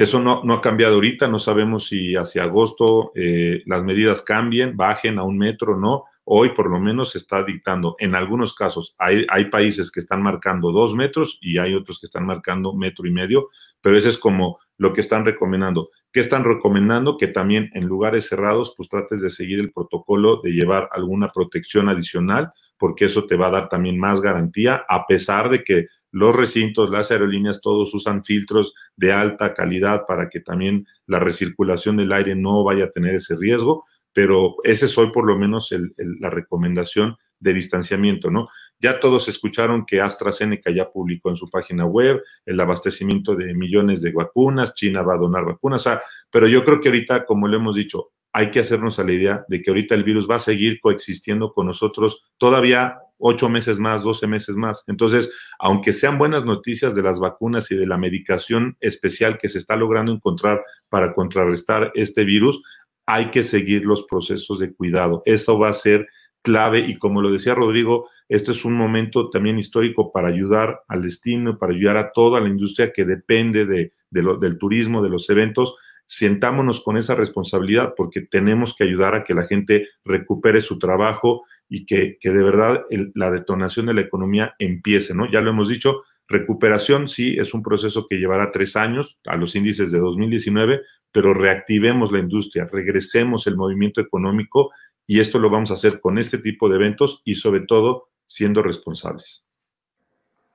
Eso no, no, ha cambiado ahorita, no sabemos si hacia agosto eh, las medidas cambien, bajen a un metro no. Hoy por lo menos se está dictando, en algunos casos, hay, hay países que están marcando dos metros y hay otros que están marcando metro y medio, pero ese es como lo que están recomendando. ¿Qué están recomendando? Que también en lugares cerrados, pues trates de seguir el protocolo de llevar alguna protección adicional, porque eso te va a dar también más garantía, a pesar de que los recintos, las aerolíneas, todos usan filtros de alta calidad para que también la recirculación del aire no vaya a tener ese riesgo, pero ese es hoy por lo menos la recomendación de distanciamiento, ¿no? Ya todos escucharon que AstraZeneca ya publicó en su página web el abastecimiento de millones de vacunas, China va a donar vacunas, pero yo creo que ahorita, como lo hemos dicho, hay que hacernos a la idea de que ahorita el virus va a seguir coexistiendo con nosotros todavía ocho meses más, doce meses más. Entonces, aunque sean buenas noticias de las vacunas y de la medicación especial que se está logrando encontrar para contrarrestar este virus, hay que seguir los procesos de cuidado. Eso va a ser clave y como lo decía Rodrigo, este es un momento también histórico para ayudar al destino, para ayudar a toda la industria que depende de, del turismo, de los eventos. Sientámonos con esa responsabilidad porque tenemos que ayudar a que la gente recupere su trabajo y que, que de verdad la detonación de la economía empiece, ¿no? Ya lo hemos dicho, recuperación sí es un proceso que llevará tres años a los índices de 2019, pero reactivemos la industria, regresemos el movimiento económico y esto lo vamos a hacer con este tipo de eventos y sobre todo siendo responsables.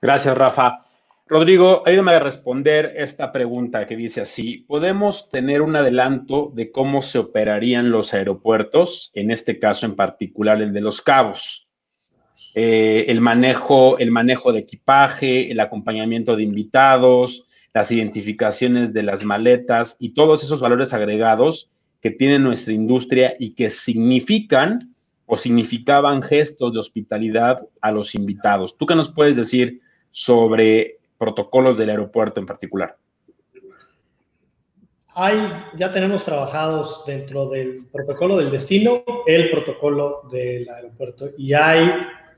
Gracias, Rafa. Rodrigo, ayúdame a responder esta pregunta que dice así, ¿podemos tener un adelanto de cómo se operarían los aeropuertos, en este caso en particular el de los cabos? Eh, el, manejo, el manejo de equipaje, el acompañamiento de invitados, las identificaciones de las maletas y todos esos valores agregados que tiene nuestra industria y que significan o significaban gestos de hospitalidad a los invitados. ¿Tú qué nos puedes decir sobre protocolos del aeropuerto en particular? Hay, ya tenemos trabajados dentro del protocolo del destino, el protocolo del aeropuerto, y hay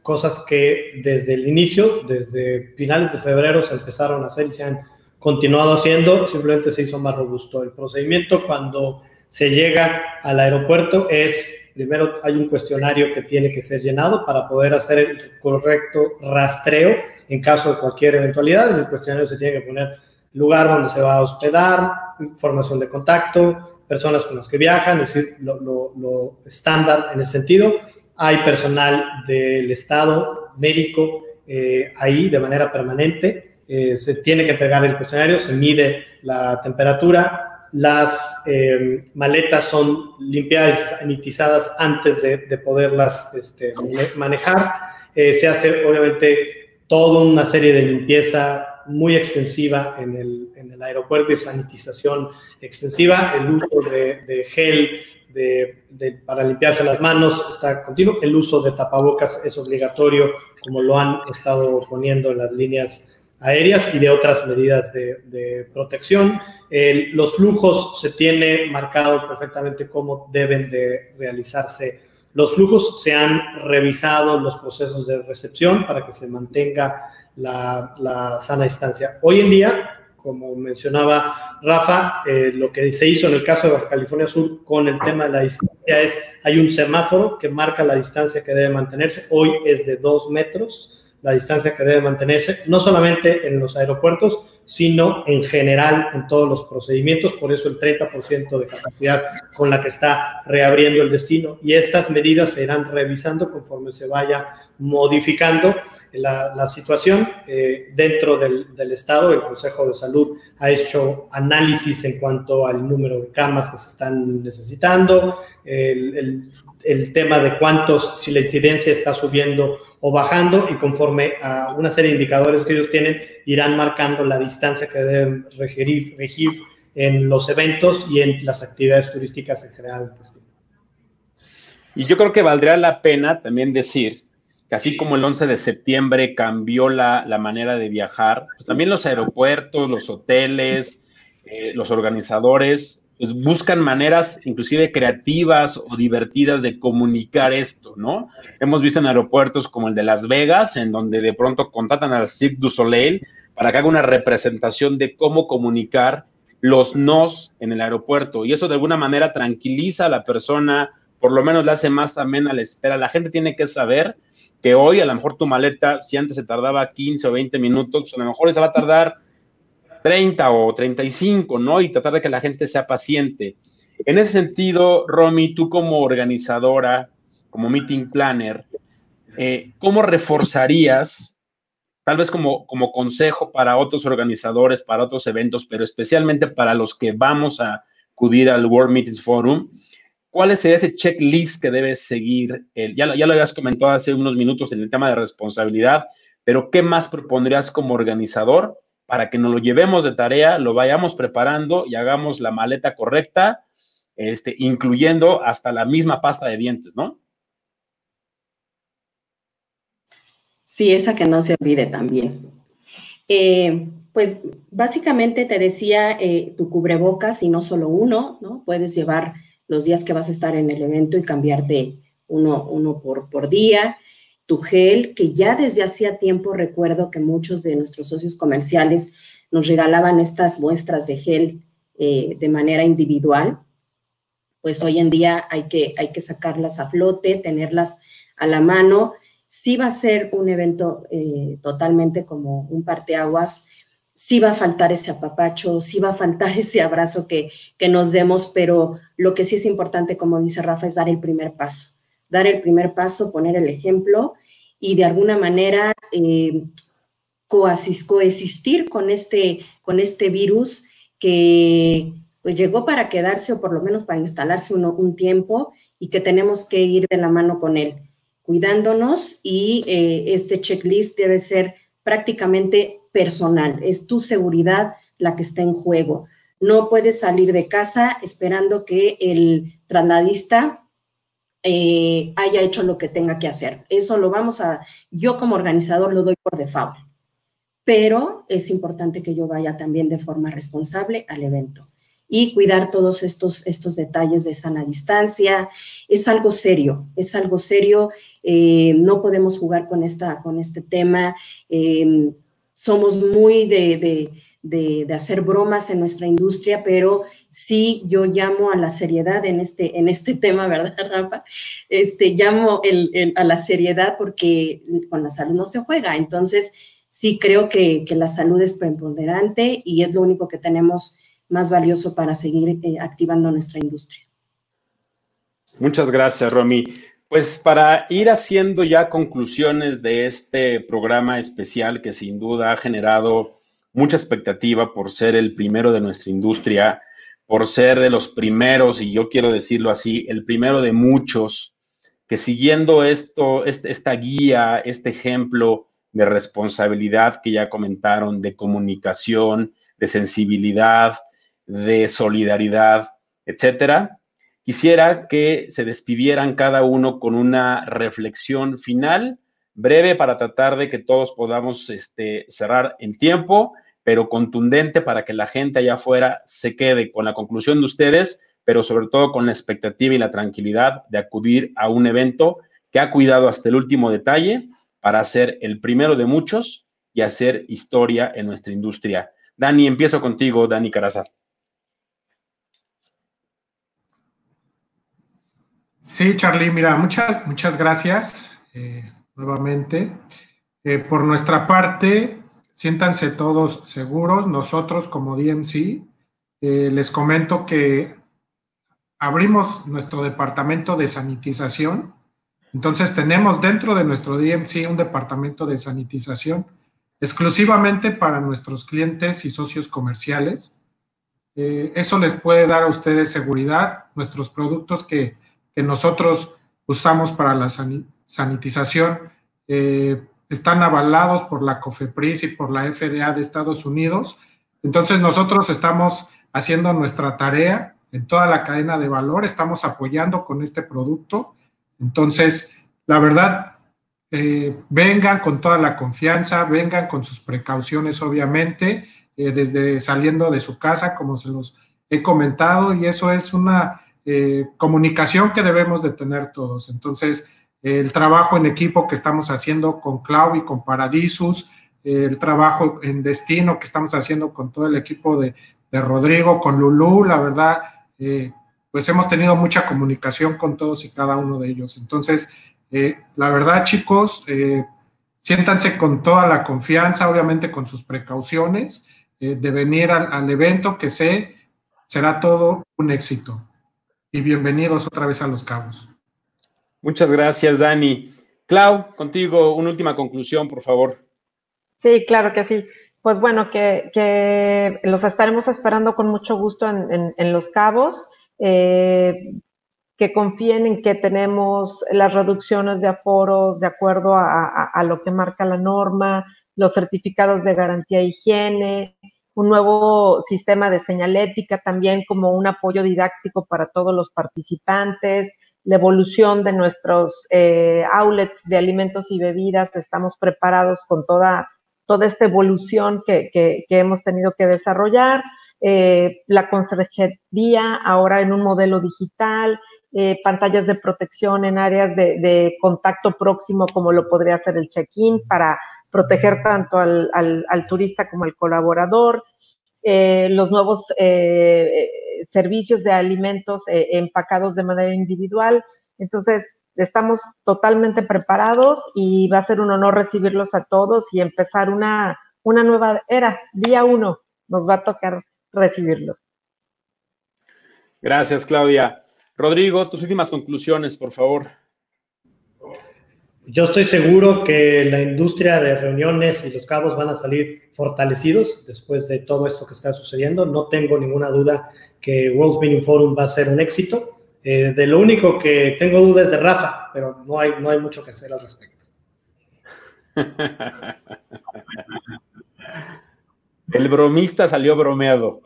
cosas que desde el inicio, desde finales de febrero, se empezaron a hacer y se han continuado haciendo, simplemente se hizo más robusto. El procedimiento cuando se llega al aeropuerto es, primero hay un cuestionario que tiene que ser llenado para poder hacer el correcto rastreo en caso de cualquier eventualidad. En el cuestionario se tiene que poner lugar donde se va a hospedar, información de contacto, personas con las que viajan, es decir, lo, estándar en ese sentido. Hay personal del Estado médico eh, ahí de manera permanente. Eh, se tiene que entregar el cuestionario, se mide la temperatura, las eh, maletas son limpiadas, sanitizadas antes de, poderlas este, manejar. Eh, se hace, obviamente, toda una serie de limpieza muy extensiva en el, en el aeropuerto y sanitización extensiva. El uso de, gel de, para limpiarse las manos está continuo. El uso de tapabocas es obligatorio, como lo han estado poniendo en las líneas aéreas y de otras medidas de, protección. los flujos se tiene marcado perfectamente cómo deben de realizarse. Los flujos se han revisado los procesos de recepción para que se mantenga la, sana distancia. Hoy en día, como mencionaba Rafa, eh, lo que se hizo en el caso de Baja California Sur con el tema de la distancia es, hay un semáforo que marca la distancia que debe mantenerse. Hoy es de dos metros la distancia que debe mantenerse, no solamente en los aeropuertos, sino en general en todos los procedimientos, por eso el 30% de capacidad con la que está reabriendo el destino. Y estas medidas se irán revisando conforme se vaya modificando la, situación. Eh, dentro del, Estado, el Consejo de Salud ha hecho análisis en cuanto al número de camas que se están necesitando, el, el tema de cuántos, si la incidencia está subiendo o bajando y conforme a una serie de indicadores que ellos tienen, irán marcando la distancia que deben regir, regir en los eventos y en las actividades turísticas en general. Y yo creo que valdría la pena también decir que así como el 11 de septiembre cambió la, la manera de viajar, pues también los aeropuertos, los hoteles, eh, los organizadores pues buscan maneras inclusive creativas o divertidas de comunicar esto, ¿no? Hemos visto en aeropuertos como el de Las Vegas, en donde de pronto contratan al Cirque du Soleil para que haga una representación de cómo comunicar los nos en el aeropuerto. Y eso de alguna manera tranquiliza a la persona, por lo menos le hace más amena la espera. La gente tiene que saber que hoy a lo mejor tu maleta, si antes se tardaba 15 o 20 minutos, pues a lo mejor se va a tardar 30 o 35, ¿no? Y tratar de que la gente sea paciente. En ese sentido, Romy, tú como organizadora, como meeting planner, eh, ¿cómo reforzarías, tal vez como, como consejo para otros organizadores, para otros eventos, pero especialmente para los que vamos a acudir al World Meetings Forum, ¿cuál es ese checklist que debes seguir? ya, ya lo habías comentado hace unos minutos en el tema de responsabilidad, pero ¿qué más propondrías como organizador para que nos lo llevemos de tarea, lo vayamos preparando y hagamos la maleta correcta, este, incluyendo hasta la misma pasta de dientes, ¿no? Sí, esa que no se olvide también. Eh, pues básicamente te decía eh, tu cubrebocas y no solo uno, ¿no? Puedes llevar los días que vas a estar en el evento y cambiarte uno, uno por, por día tu gel, que ya desde hacía tiempo recuerdo que muchos de nuestros socios comerciales nos regalaban estas muestras de gel eh, de manera individual, pues hoy en día hay que, hay que sacarlas a flote, tenerlas a la mano. Sí va a ser un evento eh, totalmente como un parteaguas, sí va a faltar ese apapacho, sí va a faltar ese abrazo que, que nos demos, pero lo que sí es importante, como dice Rafa, es dar el primer paso dar el primer paso, poner el ejemplo y de alguna manera eh, coexistir con este, con este virus que pues llegó para quedarse o por lo menos para instalarse un tiempo y que tenemos que ir de la mano con él, cuidándonos y eh, este checklist debe ser prácticamente personal, es tu seguridad la que está en juego. No puedes salir de casa esperando que el trasladista eh, haya hecho lo que tenga que hacer. Eso lo vamos a, yo como organizador lo doy por default, pero es importante que yo vaya también de forma responsable al evento y cuidar todos estos, estos detalles de sana distancia. Es algo serio, es algo serio. Eh, no podemos jugar con, esta, con este tema. Eh, somos muy de, de, hacer bromas en nuestra industria, pero sí yo llamo a la seriedad en este, en este tema, ¿verdad, Rafa? Este, llamo a la seriedad porque con la salud no se juega. Entonces, sí creo que, la salud es preponderante y es lo único que tenemos más valioso para seguir eh, activando nuestra industria. Muchas gracias, Romy. Pues para ir haciendo ya conclusiones de este programa especial que sin duda ha generado mucha expectativa por ser el primero de nuestra industria, por ser de los primeros, y yo quiero decirlo así, el primero de muchos, que siguiendo esto, esta guía, este ejemplo de responsabilidad que ya comentaron, de comunicación, de sensibilidad, de solidaridad, etcétera, quisiera que se despidieran cada uno con una reflexión final breve para tratar de que todos podamos este, cerrar en tiempo pero contundente para que la gente allá afuera se quede con la conclusión de ustedes, pero sobre todo con la expectativa y la tranquilidad de acudir a un evento que ha cuidado hasta el último detalle para ser el primero de muchos y hacer historia en nuestra industria. Dani, empiezo contigo, Dani Caraza. Sí, Charlie, mira, muchas, muchas gracias eh, nuevamente. Eh, por nuestra parte, siéntanse todos seguros. Nosotros como DMC eh, les comento que abrimos nuestro departamento de sanitización. Entonces tenemos dentro de nuestro DMC un departamento de sanitización exclusivamente para nuestros clientes y socios comerciales. Eh, eso les puede dar a ustedes seguridad. Nuestros productos que, nosotros usamos para la sanitización eh, están avalados por la COFEPRIS y por la FDA de Estados Unidos. Entonces nosotros estamos haciendo nuestra tarea en toda la cadena de valor, estamos apoyando con este producto. Entonces, la verdad, eh, vengan con toda la confianza, vengan con sus precauciones, obviamente, eh, desde saliendo de su casa, como se los he comentado y eso es una eh, comunicación que debemos de tener todos. Entonces, el trabajo en equipo que estamos haciendo con Clau y con Paradisus, el trabajo en destino que estamos haciendo con todo el equipo de, Rodrigo, con Lulú, la verdad, eh, pues hemos tenido mucha comunicación con todos y cada uno de ellos. Entonces, eh, la verdad, chicos, siéntanse con toda la confianza, obviamente con sus precauciones, de venir al evento que sé será todo un éxito. Y bienvenidos otra vez a Los Cabos. Muchas gracias, Dani. Clau, contigo, una última conclusión, por favor. Sí, claro que sí. Pues bueno, que, los estaremos esperando con mucho gusto en, Los Cabos. Eh, que confíen en que tenemos las reducciones de aforos de acuerdo a, lo que marca la norma, los certificados de garantía e higiene, un nuevo sistema de señalética también como un apoyo didáctico para todos los participantes, la evolución de nuestros eh, outlets de alimentos y bebidas. Estamos preparados con toda, toda esta evolución que, hemos tenido que desarrollar. Eh, la consejería ahora en un modelo digital, eh, pantallas de protección en áreas de, contacto próximo como lo podría ser el check-in para proteger tanto al, turista como al colaborador, eh, los nuevos eh, servicios de alimentos empacados de manera individual. Entonces, estamos totalmente preparados y va a ser un honor recibirlos a todos y empezar una, una nueva era. Día uno nos va a tocar recibirlos. Gracias, Claudia. Rodrigo, tus últimas conclusiones, por favor. Yo estoy seguro que la industria de reuniones y los cabos van a salir fortalecidos después de todo esto que está sucediendo. No tengo ninguna duda que World Meeting Forum va a ser un éxito. Eh, de lo único que tengo dudas es de Rafa, pero no hay, no hay mucho que hacer al respecto. El bromista salió bromeado.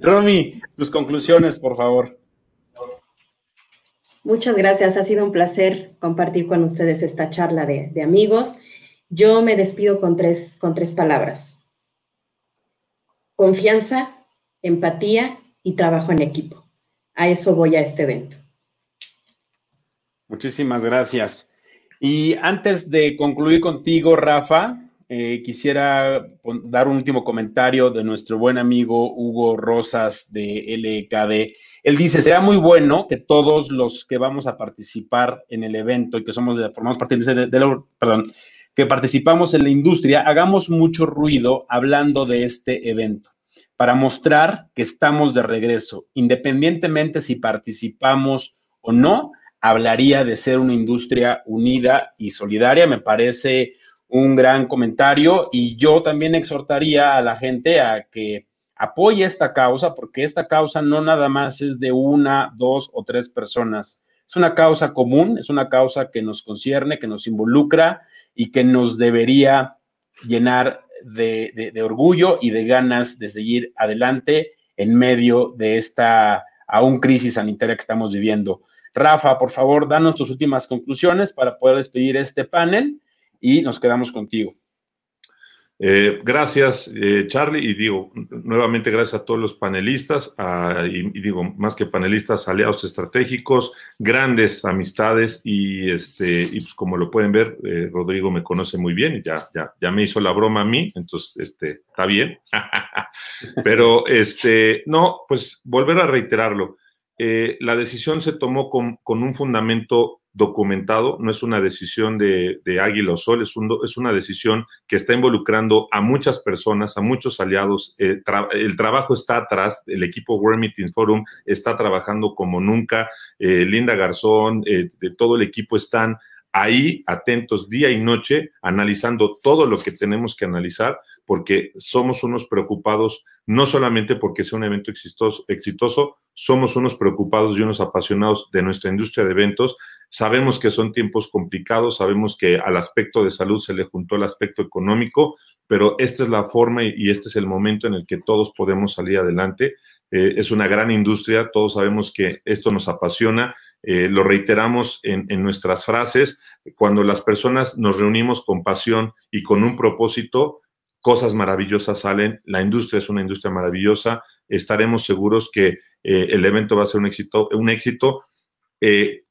Romy, tus conclusiones, por favor. Muchas gracias, ha sido un placer compartir con ustedes esta charla de, amigos. Yo me despido con tres, con tres palabras. Confianza, empatía y trabajo en equipo. A eso voy a este evento. Muchísimas gracias. Y antes de concluir contigo, Rafa, eh, quisiera dar un último comentario de nuestro buen amigo Hugo Rosas de LKD él dice, será muy bueno que todos los que vamos a participar en el evento y que somos de, formamos parte de, perdón, que participamos en la industria, hagamos mucho ruido hablando de este evento para mostrar que estamos de regreso, independientemente si participamos o no, hablaría de ser una industria unida y solidaria. Me parece un gran comentario y yo también exhortaría a la gente a que apoye esta causa, porque esta causa no nada más es de una, dos o tres personas. Es una causa común, es una causa que nos concierne, que nos involucra y que nos debería llenar de, orgullo y de ganas de seguir adelante en medio de esta aún crisis sanitaria que estamos viviendo. Rafa, por favor, danos tus últimas conclusiones para poder despedir este panel y nos quedamos contigo. Eh, gracias, eh, Charlie, y digo nuevamente gracias a todos los panelistas, y, digo más que panelistas, aliados estratégicos, grandes amistades, y este, y pues como lo pueden ver, eh, Rodrigo me conoce muy bien, ya, ya, ya me hizo la broma a mí, entonces este, está bien. Pero este, no, pues volver a reiterarlo. la decisión se tomó con, con un fundamento documentado, no es una decisión de, Águila o Sol, es, es, una decisión que está involucrando a muchas personas, a muchos aliados. Eh, el trabajo está atrás, el equipo World Meeting Forum está trabajando como nunca. Eh, Linda Garzón, eh, de todo el equipo están ahí atentos día y noche, analizando todo lo que tenemos que analizar, porque somos unos preocupados, no solamente porque sea un evento exitoso, exitoso somos unos preocupados y unos apasionados de nuestra industria de eventos, Sabemos que son tiempos complicados, sabemos que al aspecto de salud se le juntó el aspecto económico, pero esta es la forma y este es el momento en el que todos podemos salir adelante. Eh, es una gran industria, todos sabemos que esto nos apasiona, eh, lo reiteramos en, nuestras frases, cuando las personas nos reunimos con pasión y con un propósito, cosas maravillosas salen, la industria es una industria maravillosa, estaremos seguros que eh, el evento va a ser un éxito. Un éxito.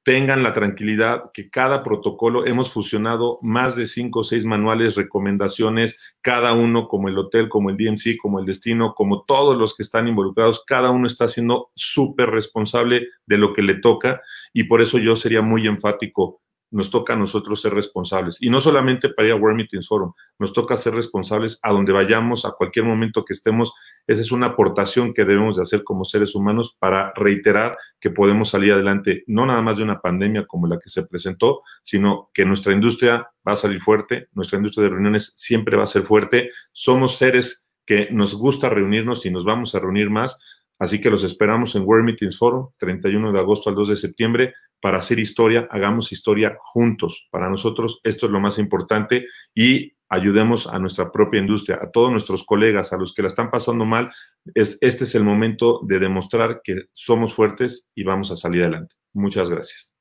Tengan la tranquilidad que cada protocolo hemos fusionado más de cinco o seis manuales, recomendaciones, cada uno como el hotel, como el DMC, como el destino, como todos los que están involucrados, cada uno está siendo súper responsable de lo que le toca y por eso yo sería muy enfático nos toca a nosotros ser responsables. Y no solamente para ir a World Meetings Forum, nos toca ser responsables a donde vayamos, a cualquier momento que estemos. Esa es una aportación que debemos de hacer como seres humanos para reiterar que podemos salir adelante, no nada más de una pandemia como la que se presentó, sino que nuestra industria va a salir fuerte, nuestra industria de reuniones siempre va a ser fuerte. Somos seres que nos gusta reunirnos y nos vamos a reunir más. Así que los esperamos en World Meetings Forum, 31 de agosto al 2 de septiembre para hacer historia, hagamos historia juntos. Para nosotros esto es lo más importante y ayudemos a nuestra propia industria, a todos nuestros colegas, a los que la están pasando mal. Es, este es el momento de demostrar que somos fuertes y vamos a salir adelante. Muchas gracias.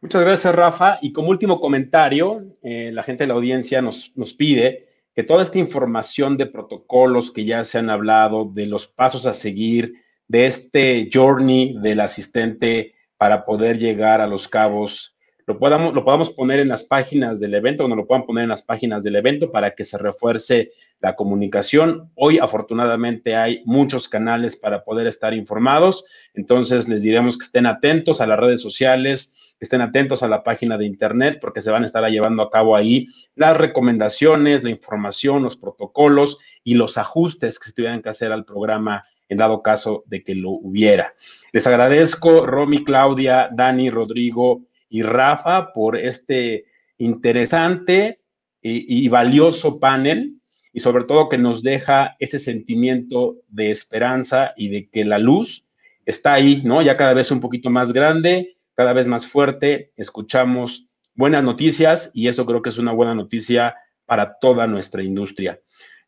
Muchas gracias, Rafa. Y como último comentario, eh, la gente de la audiencia nos, nos pide que toda esta información de protocolos que ya se han hablado, de los pasos a seguir, de este journey del asistente para poder llegar a los cabos. Lo podamos, lo podamos poner en las páginas del evento, o no lo puedan poner en las páginas del evento para que se refuerce la comunicación. Hoy, afortunadamente, hay muchos canales para poder estar informados. Entonces, les diremos que estén atentos a las redes sociales, que estén atentos a la página de internet, porque se van a estar llevando a cabo ahí las recomendaciones, la información, los protocolos y los ajustes que se tuvieran que hacer al programa en dado caso de que lo hubiera. Les agradezco, Romy, Claudia, Dani, Rodrigo y Rafa, por este interesante y, valioso panel y sobre todo que nos deja ese sentimiento de esperanza y de que la luz está ahí, ¿no? Ya cada vez un poquito más grande, cada vez más fuerte, escuchamos buenas noticias y eso creo que es una buena noticia para toda nuestra industria.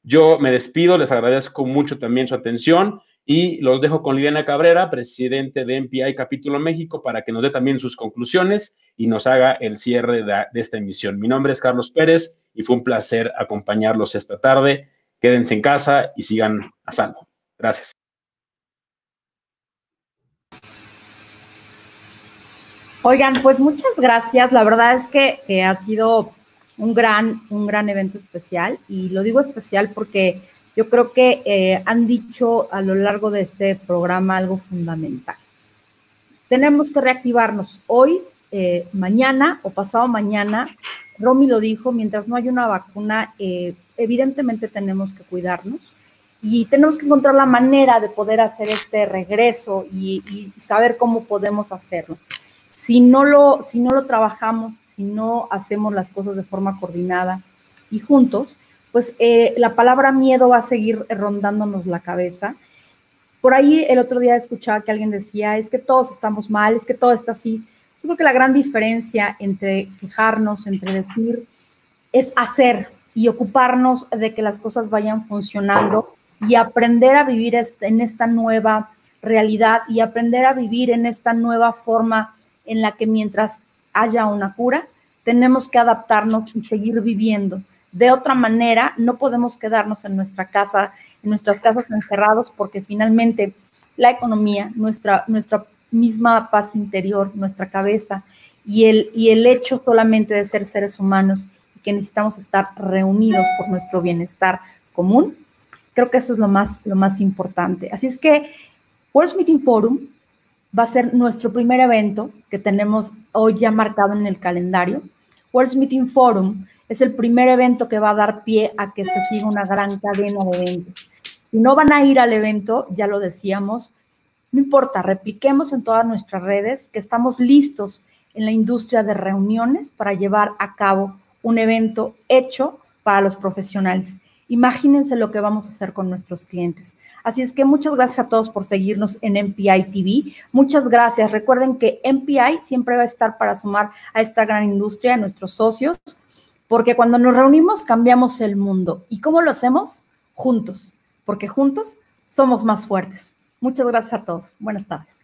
Yo me despido, les agradezco mucho también su atención y los dejo con Liliana Cabrera, presidente de MPI Capítulo México, para que nos dé también sus conclusiones y nos haga el cierre de, esta emisión. Mi nombre es Carlos Pérez y fue un placer acompañarlos esta tarde. Quédense en casa y sigan a salvo. Gracias. Oigan, pues muchas gracias. La verdad es que, ha sido un gran, un gran evento especial y lo digo especial porque yo creo que eh, han dicho a lo largo de este programa algo fundamental. Tenemos que reactivarnos hoy, eh, mañana o pasado mañana. Romy lo dijo, mientras no haya una vacuna, eh, evidentemente tenemos que cuidarnos y tenemos que encontrar la manera de poder hacer este regreso y, y saber cómo podemos hacerlo. Si no, lo, si no lo trabajamos, si no hacemos las cosas de forma coordinada y juntos, pues eh, la palabra miedo va a seguir rondándonos la cabeza. Por ahí el otro día escuchaba que alguien decía, es que todos estamos mal, es que todo está así. Yo creo que la gran diferencia entre quejarnos, entre decir, es hacer y ocuparnos de que las cosas vayan funcionando y aprender a vivir en esta nueva realidad y aprender a vivir en esta nueva forma en la que mientras haya una cura, tenemos que adaptarnos y seguir viviendo. De otra manera, no podemos quedarnos en nuestra casa, en nuestras casas encerrados, porque finalmente la economía, nuestra, nuestra misma paz interior, nuestra cabeza y el, y el hecho solamente de ser seres humanos y que necesitamos estar reunidos por nuestro bienestar común, creo que eso es lo más, lo más importante. Así es que World Meeting Forum va a ser nuestro primer evento que tenemos hoy ya marcado en el calendario. World Meeting Forum es el primer evento que va a dar pie a que se siga una gran cadena de eventos. Si no van a ir al evento, ya lo decíamos, no importa, repliquemos en todas nuestras redes que estamos listos en la industria de reuniones para llevar a cabo un evento hecho para los profesionales. Imagínense lo que vamos a hacer con nuestros clientes. Así es que muchas gracias a todos por seguirnos en MPI TV. Muchas gracias. Recuerden que MPI siempre va a estar para sumar a esta gran industria, a nuestros socios porque cuando nos reunimos cambiamos el mundo. ¿Y cómo lo hacemos? Juntos, porque juntos somos más fuertes. Muchas gracias a todos. Buenas tardes.